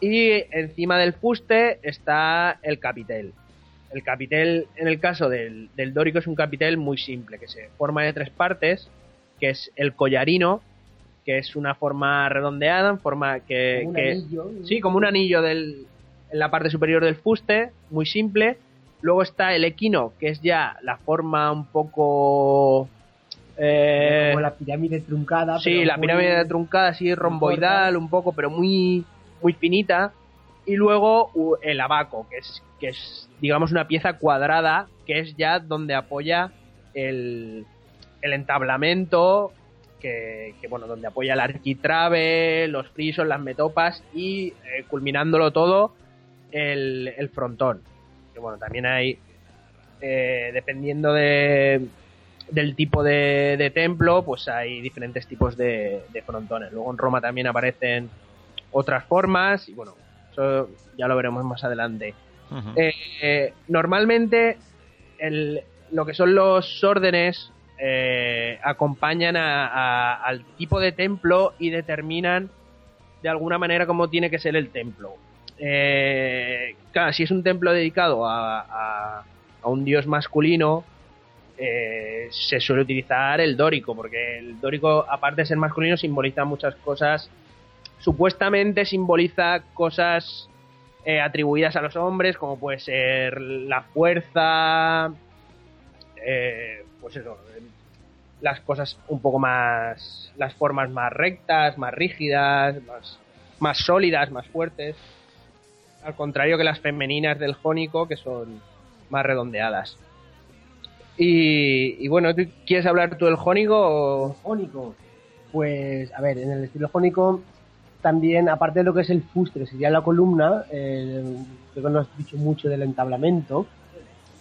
Y encima del fuste está el capitel. El capitel, en el caso del, del dórico, es un capitel muy simple, que se forma de tres partes, que es el collarino, que es una forma redondeada, en forma que... Como un que- anillo. Sí, como un anillo del, en la parte superior del fuste, muy simple. Luego está el equino, que es ya la forma un poco... eh, como la pirámide truncada. Sí, pero la pirámide truncada, así romboidal, un poco, pero muy, muy finita. Y luego el abaco, que es, que es, digamos, una pieza cuadrada, que es ya donde apoya el, el entablamento, que, que, bueno, donde apoya el arquitrabe, los frisos, las metopas y eh, culminándolo todo, el, el frontón. Que bueno, también hay, eh, dependiendo de, del tipo de, de templo, pues hay diferentes tipos de, de frontones. Luego en Roma también aparecen otras formas y bueno, eso ya lo veremos más adelante. Eh, eh, normalmente lo que son los órdenes eh, acompañan a- al tipo de templo y determinan de alguna manera cómo tiene que ser el templo. Claro, si es un templo dedicado a, a- un dios masculino, se suele utilizar el dórico, porque el dórico, aparte de ser masculino, simboliza muchas cosas. Supuestamente simboliza cosas eh, atribuidas a los hombres, como puede ser la fuerza, eh, pues eso, las cosas un poco más, las formas más rectas, más rígidas, más, más sólidas, más fuertes. Al contrario que las femeninas del jónico, que son más redondeadas. Y, bueno, ¿tú ¿quieres hablar tú del jónico o...? Jónico. Pues, a ver, en el estilo jónico también, aparte de lo que es el fuste, que sería la columna, eh, creo que no has dicho mucho del entablamento,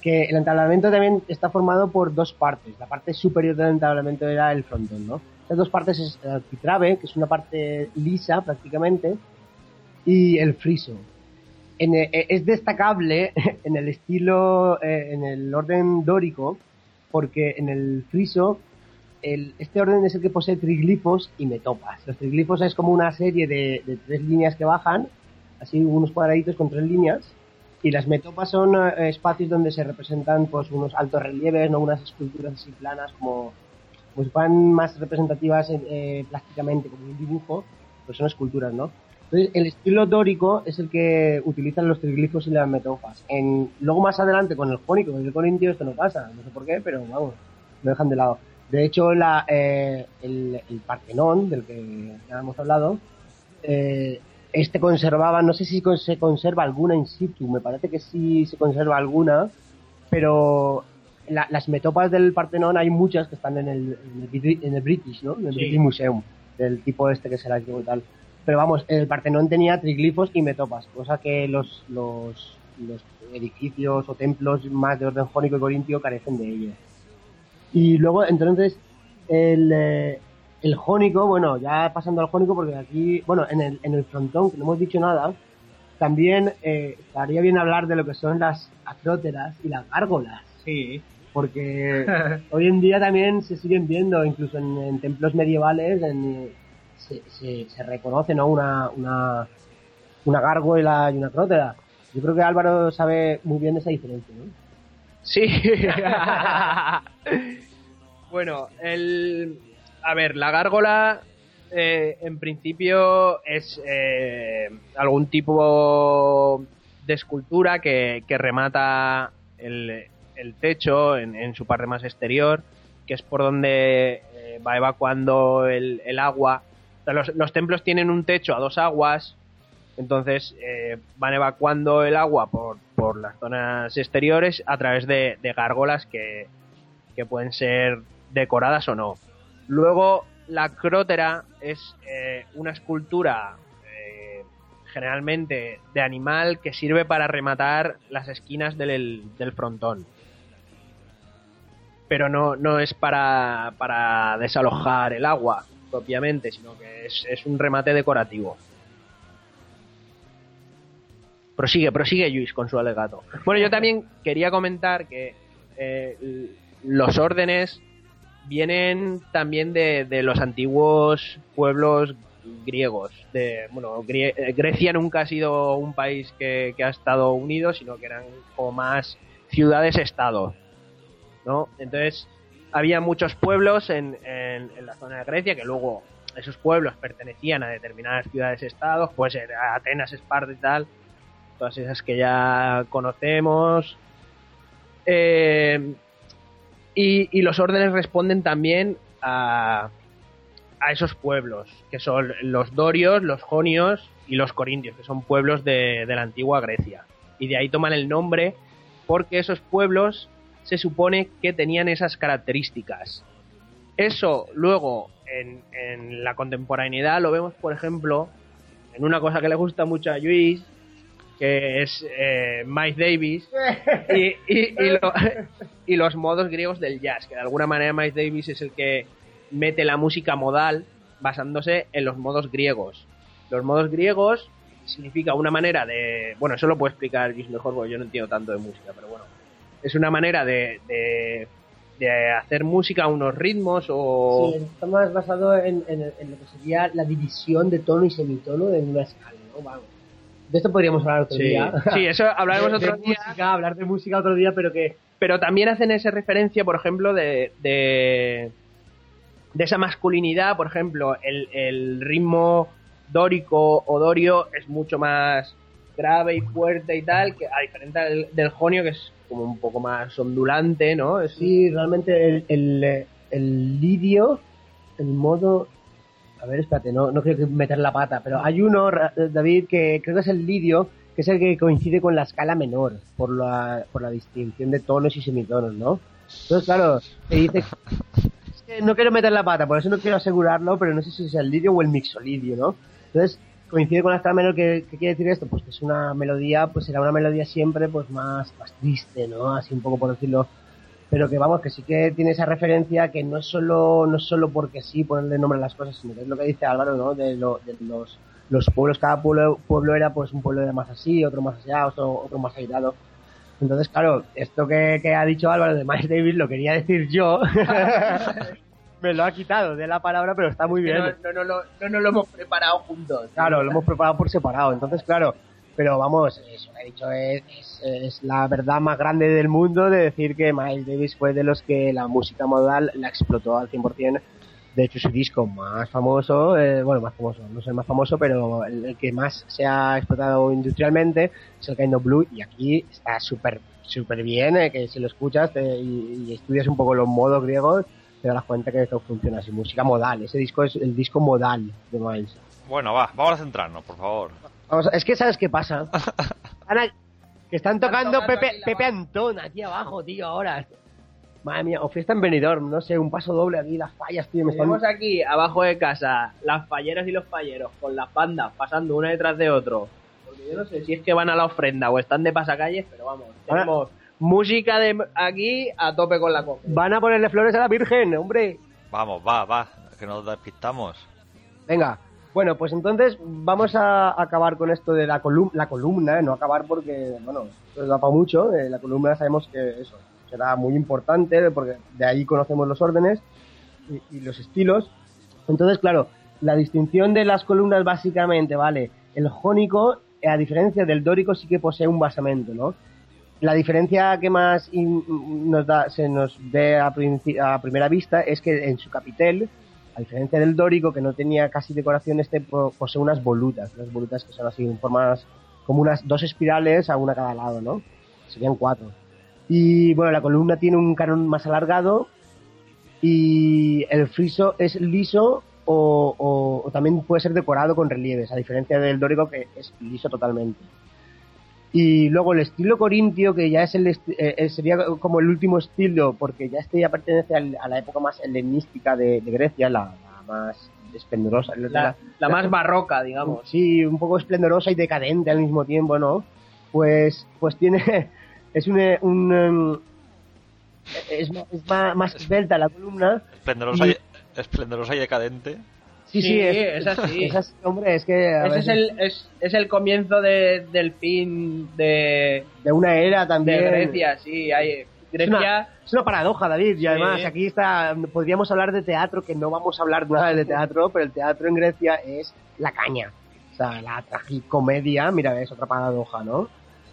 que el entablamento también está formado por dos partes. La parte superior del entablamento era el frontón, ¿no? Estas dos partes es el arquitrabe, que es una parte lisa prácticamente, y el friso. En, eh, es destacable <laughs> en el estilo, eh, en el orden dórico, porque en el friso el, este orden es el que posee triglifos y metopas. Los triglifos es como una serie de, de tres líneas que bajan, así unos cuadraditos con tres líneas, y las metopas son eh, espacios donde se representan pues unos altos relieves, no unas esculturas así planas como pues van más representativas eh, plásticamente como un dibujo, pues son esculturas, ¿no? Entonces, el estilo dórico es el que utilizan los triglifos y las metopas. En, luego más adelante con el jónico, con el corintio esto no pasa, no sé por qué, pero vamos, lo dejan de lado. De hecho, la, eh, el, el, Partenón, del que ya hemos hablado, eh, este conservaba, no sé si se conserva alguna in situ, me parece que sí se conserva alguna, pero la, las metopas del Partenón hay muchas que están en el, en el, en el British, ¿no? En el Sí. British Museum, del tipo este que será el y tal. Pero vamos, el Partenón tenía triglifos y metopas, cosa que los, los, los edificios o templos más de orden jónico y corintio carecen de ello. Y luego, entonces, el, eh, el jónico, bueno, ya pasando al jónico, porque aquí, bueno, en el, en el frontón, que no hemos dicho nada, también eh, estaría bien hablar de lo que son las acróteras y las gárgolas. Sí. Porque <laughs> hoy en día también se siguen viendo, incluso en, en templos medievales, en, se, se, se reconoce ¿no? una, una, una gárgola y una acrótera. Yo creo que Álvaro sabe muy bien esa diferencia, ¿no? Sí. <laughs> bueno, el. A ver, la gárgola. eh, en principio es eh, algún tipo de escultura que, que remata el, el techo en, su parte más exterior, que es por donde eh, va evacuando el, el agua. Los, los templos tienen un techo a dos aguas, entonces eh, van evacuando el agua por, por las zonas exteriores a través de, gárgolas que, que pueden ser decoradas o no. Luego la crótera es eh, una escultura eh, generalmente de animal que sirve para rematar las esquinas del, del frontón. Pero no, no es para, para desalojar el agua propiamente, sino que es, es un remate decorativo. Prosigue, prosigue Luis con su alegato. Bueno, yo también quería comentar que eh, los órdenes vienen también de, de los antiguos pueblos griegos. De, bueno, eh, Grecia nunca ha sido un país que, que ha estado unido, sino que eran como más ciudades-estado. ¿no? Entonces, había muchos pueblos en, en, en la zona de Grecia que luego esos pueblos pertenecían a determinadas ciudades-estados, pues era Atenas, Esparta y tal, todas esas que ya conocemos. Eh, y, los órdenes responden también a, a esos pueblos, que son los dorios, los jonios y los corintios, que son pueblos de, de la antigua Grecia. Y de ahí toman el nombre porque esos pueblos se supone que tenían esas características. Eso luego en, en la contemporaneidad lo vemos, por ejemplo, en una cosa que le gusta mucho a Luis, que es eh, Miles Davis <laughs> y, y- y lo- <laughs> y los modos griegos del jazz, que de alguna manera Miles Davis es el que mete la música modal basándose en los modos griegos. Los modos griegos significa una manera de... Bueno, eso lo puede explicar mejor porque yo no entiendo tanto de música, pero bueno. Es una manera de, de, de hacer música a unos ritmos o... Sí, está más basado en, en- en lo que sería la división de tono y semitono en una escala, ¿no? Vamos. De esto podríamos hablar otro Sí. día. Sí, eso hablaremos De- <laughs> de otro día. música, hablar de música otro día, pero que pero también hacen esa referencia, por ejemplo, de, de, de esa masculinidad, por ejemplo, el, el ritmo dórico o dorio es mucho más grave y fuerte y tal, que a diferencia del, del jonio, que es como un poco más ondulante, ¿no? Es, sí, realmente el, el, el lidio, el modo... A ver, espérate, no, no quiero meter la pata, pero hay uno, David, que creo que es el lidio, que es el que coincide con la escala menor, por la, por la distinción de tonos y semitonos, ¿no? Entonces, claro, te dice... que no quiero meter la pata, por eso no quiero asegurarlo, pero no sé si es el lidio o el mixolidio, ¿no? Entonces, coincide con la escala menor, ¿qué, qué quiere decir esto? Pues que es una melodía, pues será una melodía siempre pues más, más triste, ¿no? Así un poco por decirlo pero que vamos, que sí que tiene esa referencia que no es solo, no es solo porque sí ponerle nombre a las cosas, sino que es lo que dice Álvaro, ¿no? De, lo- de los, los pueblos, cada pueblo, pueblo era pues un pueblo era más así, otro más allá, otro, otro más aislado. Entonces, claro, esto que, que ha dicho Álvaro de Miles Davis lo quería decir yo. <laughs> Me lo ha quitado de la palabra, pero está muy bien. No, no, no, lo- no nos lo hemos preparado juntos. Claro, lo hemos preparado por separado. Entonces, claro, pero vamos, eso he dicho es, es- es la verdad más grande del mundo de decir que Miles Davis fue de los que la música modal la explotó al 100%. De hecho, su disco más famoso, eh, bueno, más famoso, no sé el más famoso, pero el, el que más se ha explotado industrialmente es el Kind of Blue y aquí está súper súper bien, eh, que si lo escuchas eh, y, y estudias un poco los modos griegos, te das cuenta que esto funciona así. Música modal, ese disco es el disco modal de Miles. Bueno, va, vamos a centrarnos, por favor. Vamos, es que sabes qué pasa. <laughs> Ana, que están tocando tocando Pepe, Pepe Antón aquí abajo, tío, ahora. Madre mía, o fiesta en Benidorm, no sé, un paso doble aquí, las fallas, tío, me están... Tenemos aquí abajo de casa las falleras y los falleros con las bandas pasando una detrás de otro. Porque yo no sé si es que van a la ofrenda o están de pasacalles, pero vamos, Ahora- tenemos música de aquí a tope con la copa. Van a ponerle flores a la Virgen, hombre. Vamos, va, va, que nos despistamos. Venga, bueno, pues entonces vamos a acabar con esto de la, colum la columna, no acabar porque, bueno, esto da para mucho. eh, la columna sabemos que eso será muy importante porque de ahí conocemos los órdenes y, y los estilos. Entonces, claro, la distinción de las columnas básicamente, ¿vale? El jónico, eh, a diferencia del dórico, sí que posee un basamento, ¿no? La diferencia que más nos da, se nos ve a, a primera vista es que en su capitel, a diferencia del dórico, que no tenía casi decoración, este po- posee unas volutas, unas volutas que son así en formas como unas dos espirales a una a cada lado, ¿no? Serían cuatro. Y bueno, la columna tiene un canon más alargado y el friso es liso o, o- o también puede ser decorado con relieves, a diferencia del dórico que es liso totalmente. Y luego el estilo corintio, que ya es el eh, eh, sería como el último estilo, porque ya este ya pertenece al- a la época más helenística de, de Grecia, la, la más esplendorosa. La, la más barroca, digamos. Sí, un poco esplendorosa y decadente al mismo tiempo, ¿no? Pues, pues tiene, <laughs> es un, eh, un, em, es, es más esbelta la columna. Esplendorosa Y- y, esplendorosa y decadente. Sí, sí, Sí, es, es así. es así, hombre, es que Ese es el, es, es el comienzo de- del fin de, de una era de también. Grecia, sí. Hay, Es Grecia, una, es una paradoja, David, y Sí. además aquí está, podríamos hablar de teatro, que no vamos a hablar nada de teatro, pero el teatro en Grecia es la caña. O sea, la tragicomedia, mira, es otra paradoja, ¿no?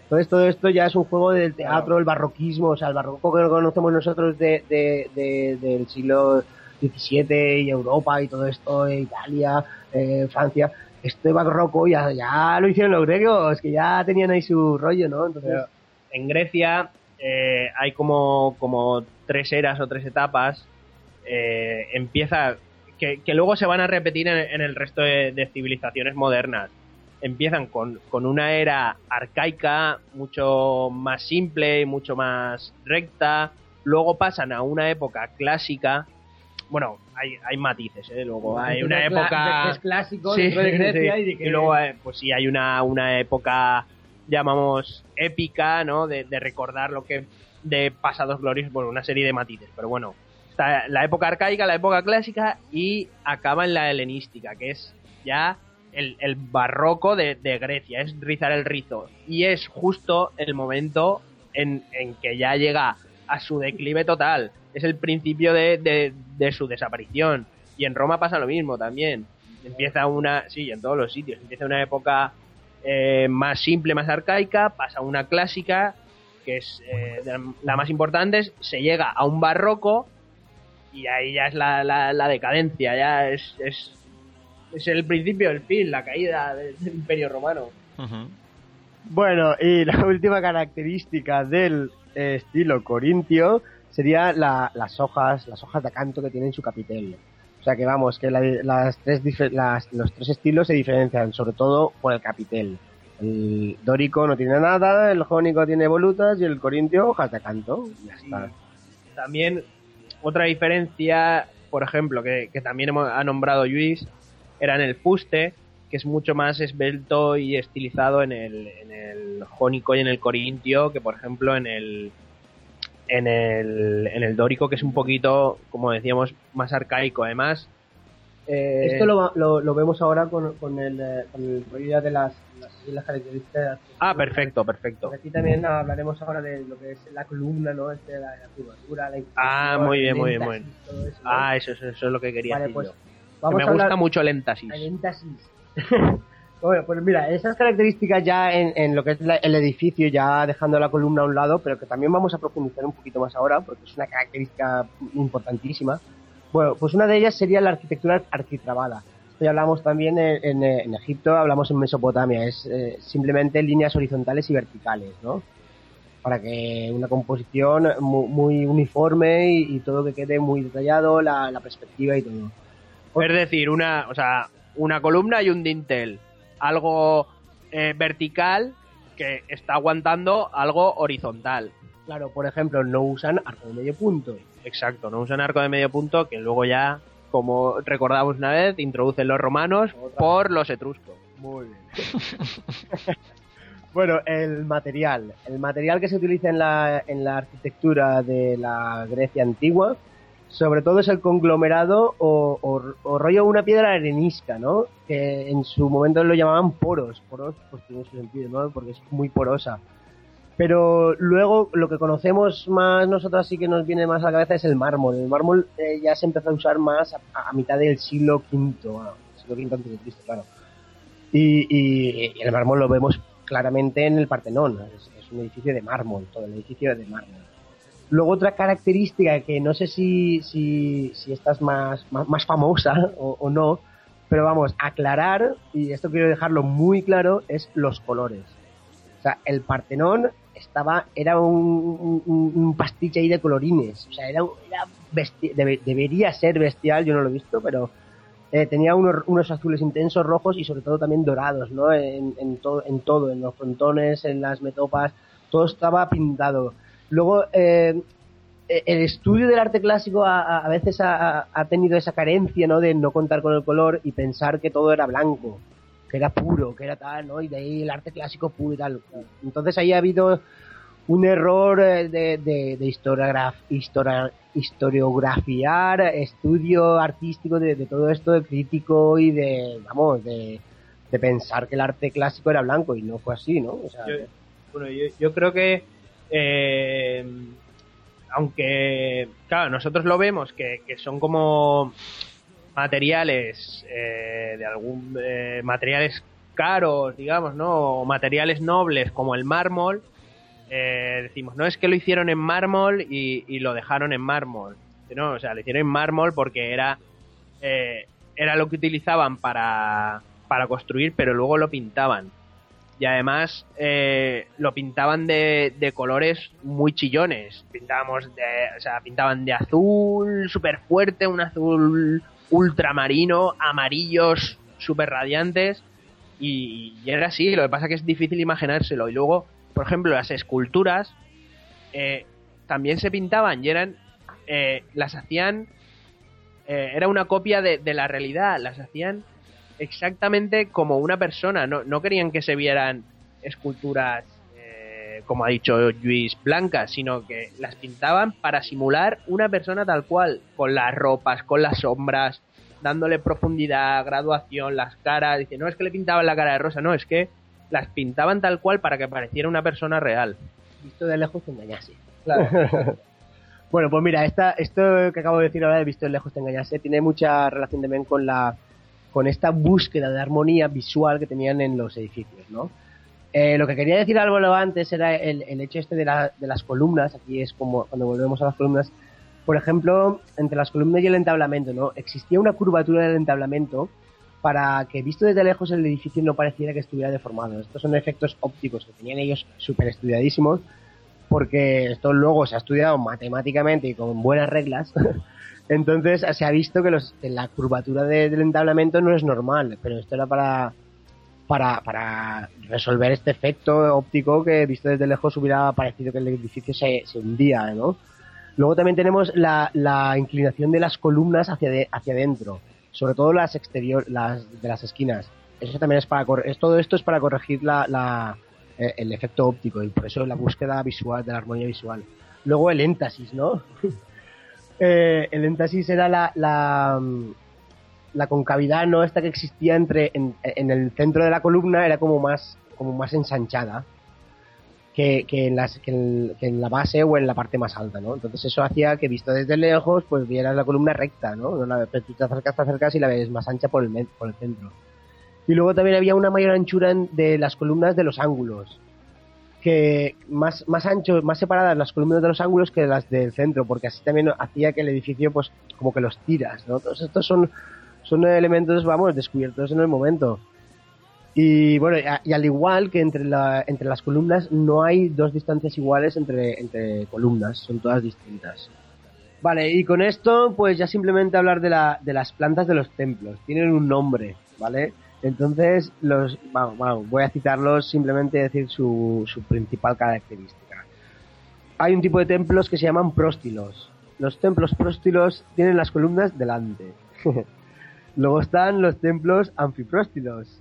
Entonces todo esto ya es un juego del teatro, el barroquismo, o sea, el barroco que conocemos nosotros de, de- de- del siglo XVII y Europa y todo esto, e Italia, eh, Francia, este barroco ya, ya lo hicieron los griegos, que ya tenían ahí su rollo, ¿no? Entonces, en Grecia eh, hay como, como tres eras o tres etapas. Eh, empieza, que, que luego se van a repetir en, en el resto de, de civilizaciones modernas. Empiezan con, con una era arcaica, mucho más simple y mucho más recta. Luego pasan a una época clásica. Bueno, hay, hay matices, ¿eh? Luego hay una época... es clásico Sí, de Grecia sí. y de que luego, eh, pues sí, hay una, una época, llamamos, épica, ¿no? De, de recordar lo que de pasados gloriosos, bueno, una serie de matices, pero bueno, está la época arcaica, la época clásica y acaba en la helenística, que es ya el, el barroco de, de Grecia, es rizar el rizo. Y es justo el momento en, en que ya llega a su declive total. Es el principio de, de- de su desaparición. Y en Roma pasa lo mismo también. Empieza una, sí, en todos los sitios, empieza una época eh, más simple, más arcaica, pasa una clásica, que es eh, de la- la más importante, es- se llega a un barroco y ahí ya es la, la- la decadencia, ya es, es, es el principio del fin, la caída del, del imperio romano. Bueno, y la <laughs> última característica del eh, estilo corintio sería la- las hojas, las hojas de acanto que tiene en su capitel. O sea que vamos, que la- las tres las- los tres estilos se diferencian, sobre todo por el capitel. El dórico no tiene nada, el jónico tiene volutas y el corintio hojas de acanto. Ya está. También otra diferencia, por ejemplo, que, que también ha nombrado Luis, era en el fuste, que es mucho más esbelto y estilizado en el, en el jónico y en el corintio que, por ejemplo, en el en el, en el dórico, que es un poquito, como decíamos, más arcaico. Además, eh, Esto lo, lo, lo vemos ahora con, con, el, eh, con el rollo ya de las, las, las características. Ah, perfecto, perfecto. Aquí también hablaremos ahora de lo que es la columna, ¿no? Este, la, la curvatura, la Ah, muy bien, muy bien, muy bien. eso, ¿no? Ah, eso, eso, eso es lo que quería Vale, decir pues yo. Que vamos me a gusta mucho el énfasis. El énfasis. <laughs> bueno, pues mira, esas características ya en, en lo que es el edificio, ya dejando la columna a un lado, pero que también vamos a profundizar un poquito más ahora, porque es una característica importantísima. Bueno, pues una de ellas sería la arquitectura arquitrabada. Esto ya hablamos también en, Egipto, hablamos en Mesopotamia, es eh, simplemente líneas horizontales y verticales, ¿no? Para que una composición mu- muy, uniforme y, y todo que quede muy detallado, la, la perspectiva y todo. Es decir, una, o sea, una columna y un dintel. Algo eh, vertical que está aguantando algo horizontal. Claro, por ejemplo, no usan arco de medio punto. Exacto, no usan arco de medio punto que luego ya, como recordamos una vez, introducen los romanos por los etruscos. Muy bien. <laughs> bueno, el material. El material que se utiliza en la, en la arquitectura de la Grecia antigua, sobre todo es el conglomerado o, o, o rollo una piedra arenisca, ¿no? Que en su momento lo llamaban poros. Poros, pues tiene su sentido, ¿no? Porque es muy porosa. Pero luego lo que conocemos más nosotros así que nos viene más a la cabeza es el mármol. El mármol eh, ya se empezó a usar más a, mitad del siglo V, bueno, siglo V antes de Cristo, claro. Y, y- y el mármol lo vemos claramente en el Partenón. Es, es un edificio de mármol, todo el edificio es de mármol. Luego otra característica que no sé si, si, si esta es más, más, más famosa o, no, pero vamos, aclarar, y esto quiero dejarlo muy claro, es los colores. O sea, el Partenón estaba, era un, un, un pastiche ahí de colorines. O sea, era, era besti- debe- debería ser bestial, yo no lo he visto, pero eh, tenía unos, unos azules intensos, rojos y sobre todo también dorados, ¿no? En, en, todo, en todo, en los frontones, en las metopas, todo estaba pintado. Luego, eh, el estudio del arte clásico a, veces ha, tenido esa carencia, ¿no? De no contar con el color y pensar que todo era blanco, que era puro, que era tal, ¿no? Y de ahí el arte clásico puro y tal. Entonces ahí ha habido un error eh, de, de, de historiograf- historiografiar, estudio artístico de, todo esto, de crítico y de, vamos, de, pensar que el arte clásico era blanco y no fue así, ¿no? O sea, bueno, yo, yo creo que eh, aunque claro nosotros lo vemos que, que son como materiales eh, de algún eh, materiales caros digamos no o materiales nobles como el mármol eh, decimos no es que lo hicieron en mármol y, y lo dejaron en mármol no o sea lo hicieron en mármol porque era eh, era lo que utilizaban para para construir pero luego lo pintaban y además eh, lo pintaban de, de colores muy chillones. Pintábamos de, o sea, pintaban de azul súper fuerte, un azul ultramarino, amarillos súper radiantes y, y era así. Lo que pasa que es difícil imaginárselo. Y luego, por ejemplo, las esculturas eh, también se pintaban y eran, eh, las hacían, eh, era una copia de, de la realidad, las hacían exactamente como una persona. No, no querían que se vieran esculturas, eh, como ha dicho Luis, blancas, sino que las pintaban para simular una persona tal cual, con las ropas, con las sombras, dándole profundidad, graduación, las caras. Dice, no es que le pintaban la cara de rosa, no, es que las pintaban tal cual para que pareciera una persona real. visto de lejos te engañase. <laughs> bueno, pues mira, esta, esto que acabo de decir ahora de visto de lejos te engañase tiene mucha relación también con la con esta búsqueda de armonía visual que tenían en los edificios, ¿no? Eh, lo que quería decir algo antes era el, hecho este de, de las columnas, aquí es como cuando volvemos a las columnas, por ejemplo, entre las columnas y el entablamento, ¿no? Existía una curvatura del entablamento para que visto desde lejos el edificio no pareciera que estuviera deformado. Estos son efectos ópticos que tenían ellos súper estudiadísimos, porque esto luego se ha estudiado matemáticamente y con buenas reglas. <laughs> Entonces se ha visto que los, la curvatura de- del entablamento no es normal, pero esto era para, para, para resolver este efecto óptico que visto desde lejos hubiera parecido que el edificio se, se hundía, ¿no? Luego también tenemos la, la inclinación de las columnas hacia, de- hacia adentro, sobre todo las exterior, las de las esquinas. Eso también es para es, todo esto es para corregir la, la- eh, el efecto óptico y por eso la búsqueda visual de la armonía visual. Luego el éntasis, ¿no? <laughs> Eh, el éntasis era la, la, mm, la concavidad, ¿no? Esta que existía entre en, en el centro de la columna era como más como más ensanchada que, que, en las, que, en, la base o en la parte más alta, ¿no? Entonces eso hacía que visto desde lejos, pues vieras la columna recta, ¿no? La- tú te acercas, te acercas y la ves más ancha por el, por el centro. Y luego también había una mayor anchura de las columnas de los ángulos. Que más, más ancho, más separadas las columnas de los ángulos que las del centro, porque así también hacía que el edificio, pues, como que los tiras, ¿no? Todos estos son, son elementos, vamos, descubiertos en el momento. Y bueno, y, al igual que entre, la, entre las columnas, no hay dos distancias iguales entre, entre columnas, son todas distintas. Vale, y con esto, pues ya simplemente hablar de, la, de las plantas de los templos. Tienen un nombre, ¿vale? Entonces, los, vamos, vamos, voy a citarlos simplemente decir su, su principal característica. Hay un tipo de templos que se llaman próstilos. Los templos próstilos tienen las columnas delante. <laughs> Luego están los templos anfipróstilos.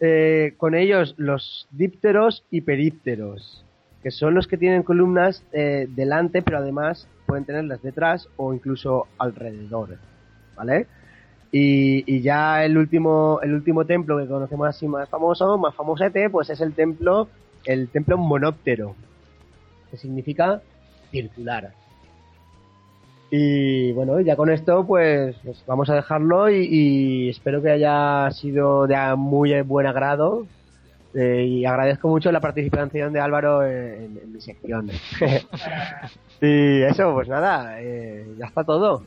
Eh, con ellos los dípteros y perípteros, que son los que tienen columnas eh, delante, pero además pueden tenerlas detrás o incluso alrededor, ¿vale? Y, y ya el último, el último templo que conocemos así más famoso, más famosete, pues es el templo, el templo monóptero, que significa circular. Y bueno, ya con esto pues, pues vamos a dejarlo y, y espero que haya sido de muy buen agrado. Eh, y agradezco mucho la participación de Álvaro en, en mi sección. <laughs> y eso, pues nada, eh, ya está todo.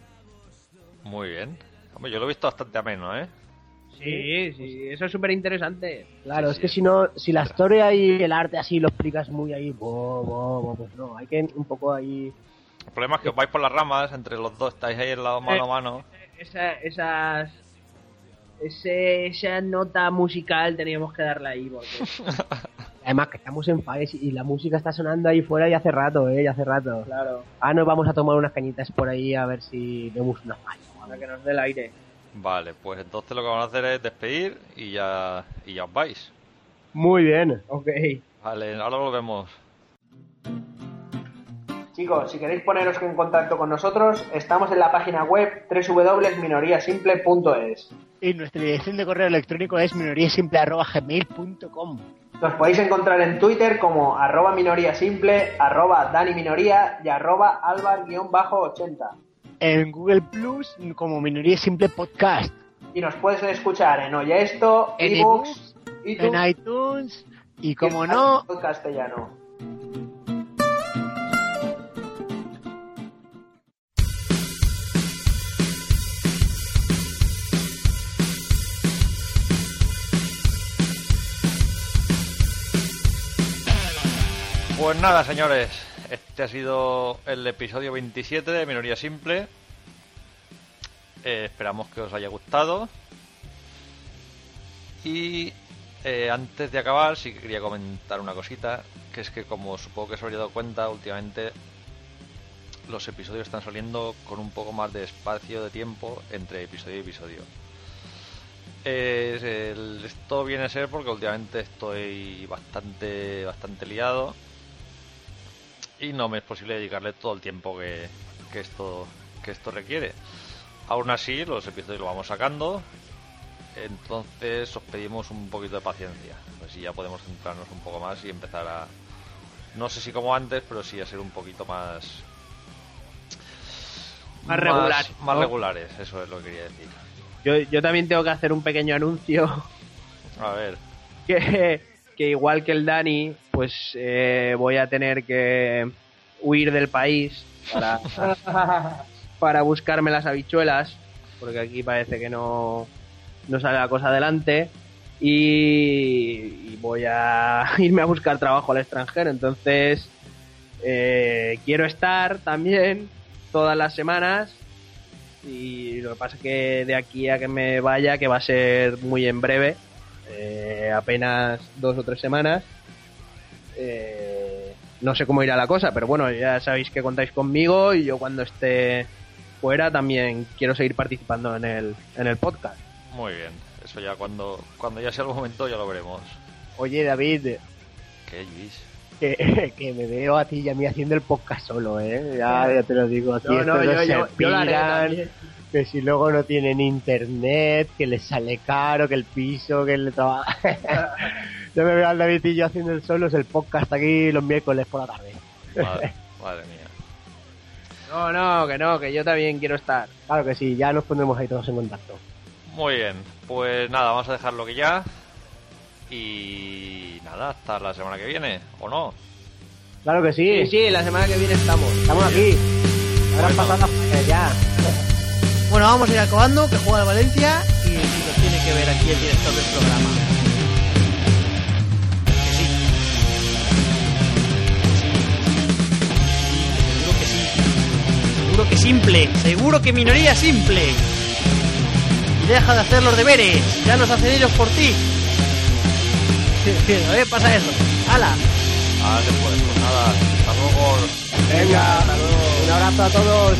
Muy bien. Hombre, yo lo he visto bastante ameno, ¿eh? Sí, sí, eso es súper interesante. Claro, Sí, es que sí. si no, si la historia y el arte así lo explicas muy ahí, bo, bo, bo, pues no, hay que un poco ahí... El problema es que os vais por las ramas, entre los dos estáis ahí en lado mano a mano. Esa, esas, ese, esa nota musical teníamos que darla ahí, porque <laughs> Además que estamos en Faes y la música está sonando ahí fuera y hace rato, eh, ya hace rato. claro, Ah, nos vamos a tomar unas cañitas por ahí a ver si vemos una falla. Para que nos dé el aire. Vale, pues entonces lo que vamos a hacer es despedir y ya, y ya os vais. Muy bien. Ok. Vale, ahora volvemos. Chicos, si queréis poneros en contacto con nosotros, estamos en la página web www.minoriasimple.es. Y nuestra dirección de correo electrónico es minoriasimple.gmail.com Nos podéis encontrar en Twitter como arroba minoriasimple, arroba Dani Minoría y arroba albar-80. En Google Plus como Minoría Simple Podcast. Y nos puedes escuchar en Oye Esto, En iVoox, En iTunes. Y como en no, Podcast castellano. Pues nada, señores, este ha sido el episodio 27 de Minoría Simple. Eh, esperamos que os haya gustado. Y eh, antes de acabar, sí que quería comentar una cosita, que es que como supongo que os habréis dado cuenta, últimamente los episodios están saliendo con un poco más de espacio de tiempo entre episodio y episodio. Esto viene a ser porque últimamente estoy bastante bastante liado y no me es posible dedicarle todo el tiempo que, que esto que esto requiere. Aún así, los episodios los vamos sacando, entonces os pedimos un poquito de paciencia, pues si ya podemos centrarnos un poco más y empezar a no sé si como antes, pero sí a ser un poquito más Más regular, más ¿no? regulares, eso es lo que quería decir. Yo, yo también tengo que hacer un pequeño anuncio A ver, <laughs> que, que igual que el Dani, pues eh, voy a tener que huir del país para, <laughs> para buscarme las habichuelas, porque aquí parece que no, no sale la cosa adelante. Y, y voy a <laughs> irme a buscar trabajo al extranjero. Entonces, eh, quiero estar también todas las semanas. Y lo que pasa es que de aquí a que me vaya, que va a ser muy en breve, eh, apenas dos o tres semanas. Eh, no sé cómo irá la cosa, pero bueno, ya sabéis que contáis conmigo y yo cuando esté fuera también quiero seguir participando en el, en el podcast. muy bien. Eso ya cuando cuando ya sea el momento ya lo veremos. oye David, ¿Qué, Luis? que, <laughs> que me veo a ti y a mí haciendo el podcast solo, ¿eh? Ya, ya te lo digo. No, no, yo- yo- yo lo haré que si luego no tienen internet, que les sale caro, que el piso, que el trabajo... <laughs> yo me veo al David y yo haciendo el solo, es el podcast aquí los miércoles por la tarde. Madre, <laughs> madre mía. No, no, que no, que yo también quiero estar. Claro que sí, ya nos pondremos ahí todos en contacto. Muy bien, pues nada, vamos a dejarlo que ya. Y nada, hasta la semana que viene, ¿o no? Claro que sí, Sí, sí, la semana que viene estamos. estamos aquí. Ahora Bueno. pasada ya. Bueno, vamos a ir acabando, que juega el Valencia y nos tiene que ver aquí el director del programa. Seguro que simple. Seguro que minoría simple. Y deja de hacer los deberes. Ya los hacen ellos por ti. A ver, pasa eso. ¡Hala! Ah, después, pues nada, hasta luego. Venga, un abrazo a todos.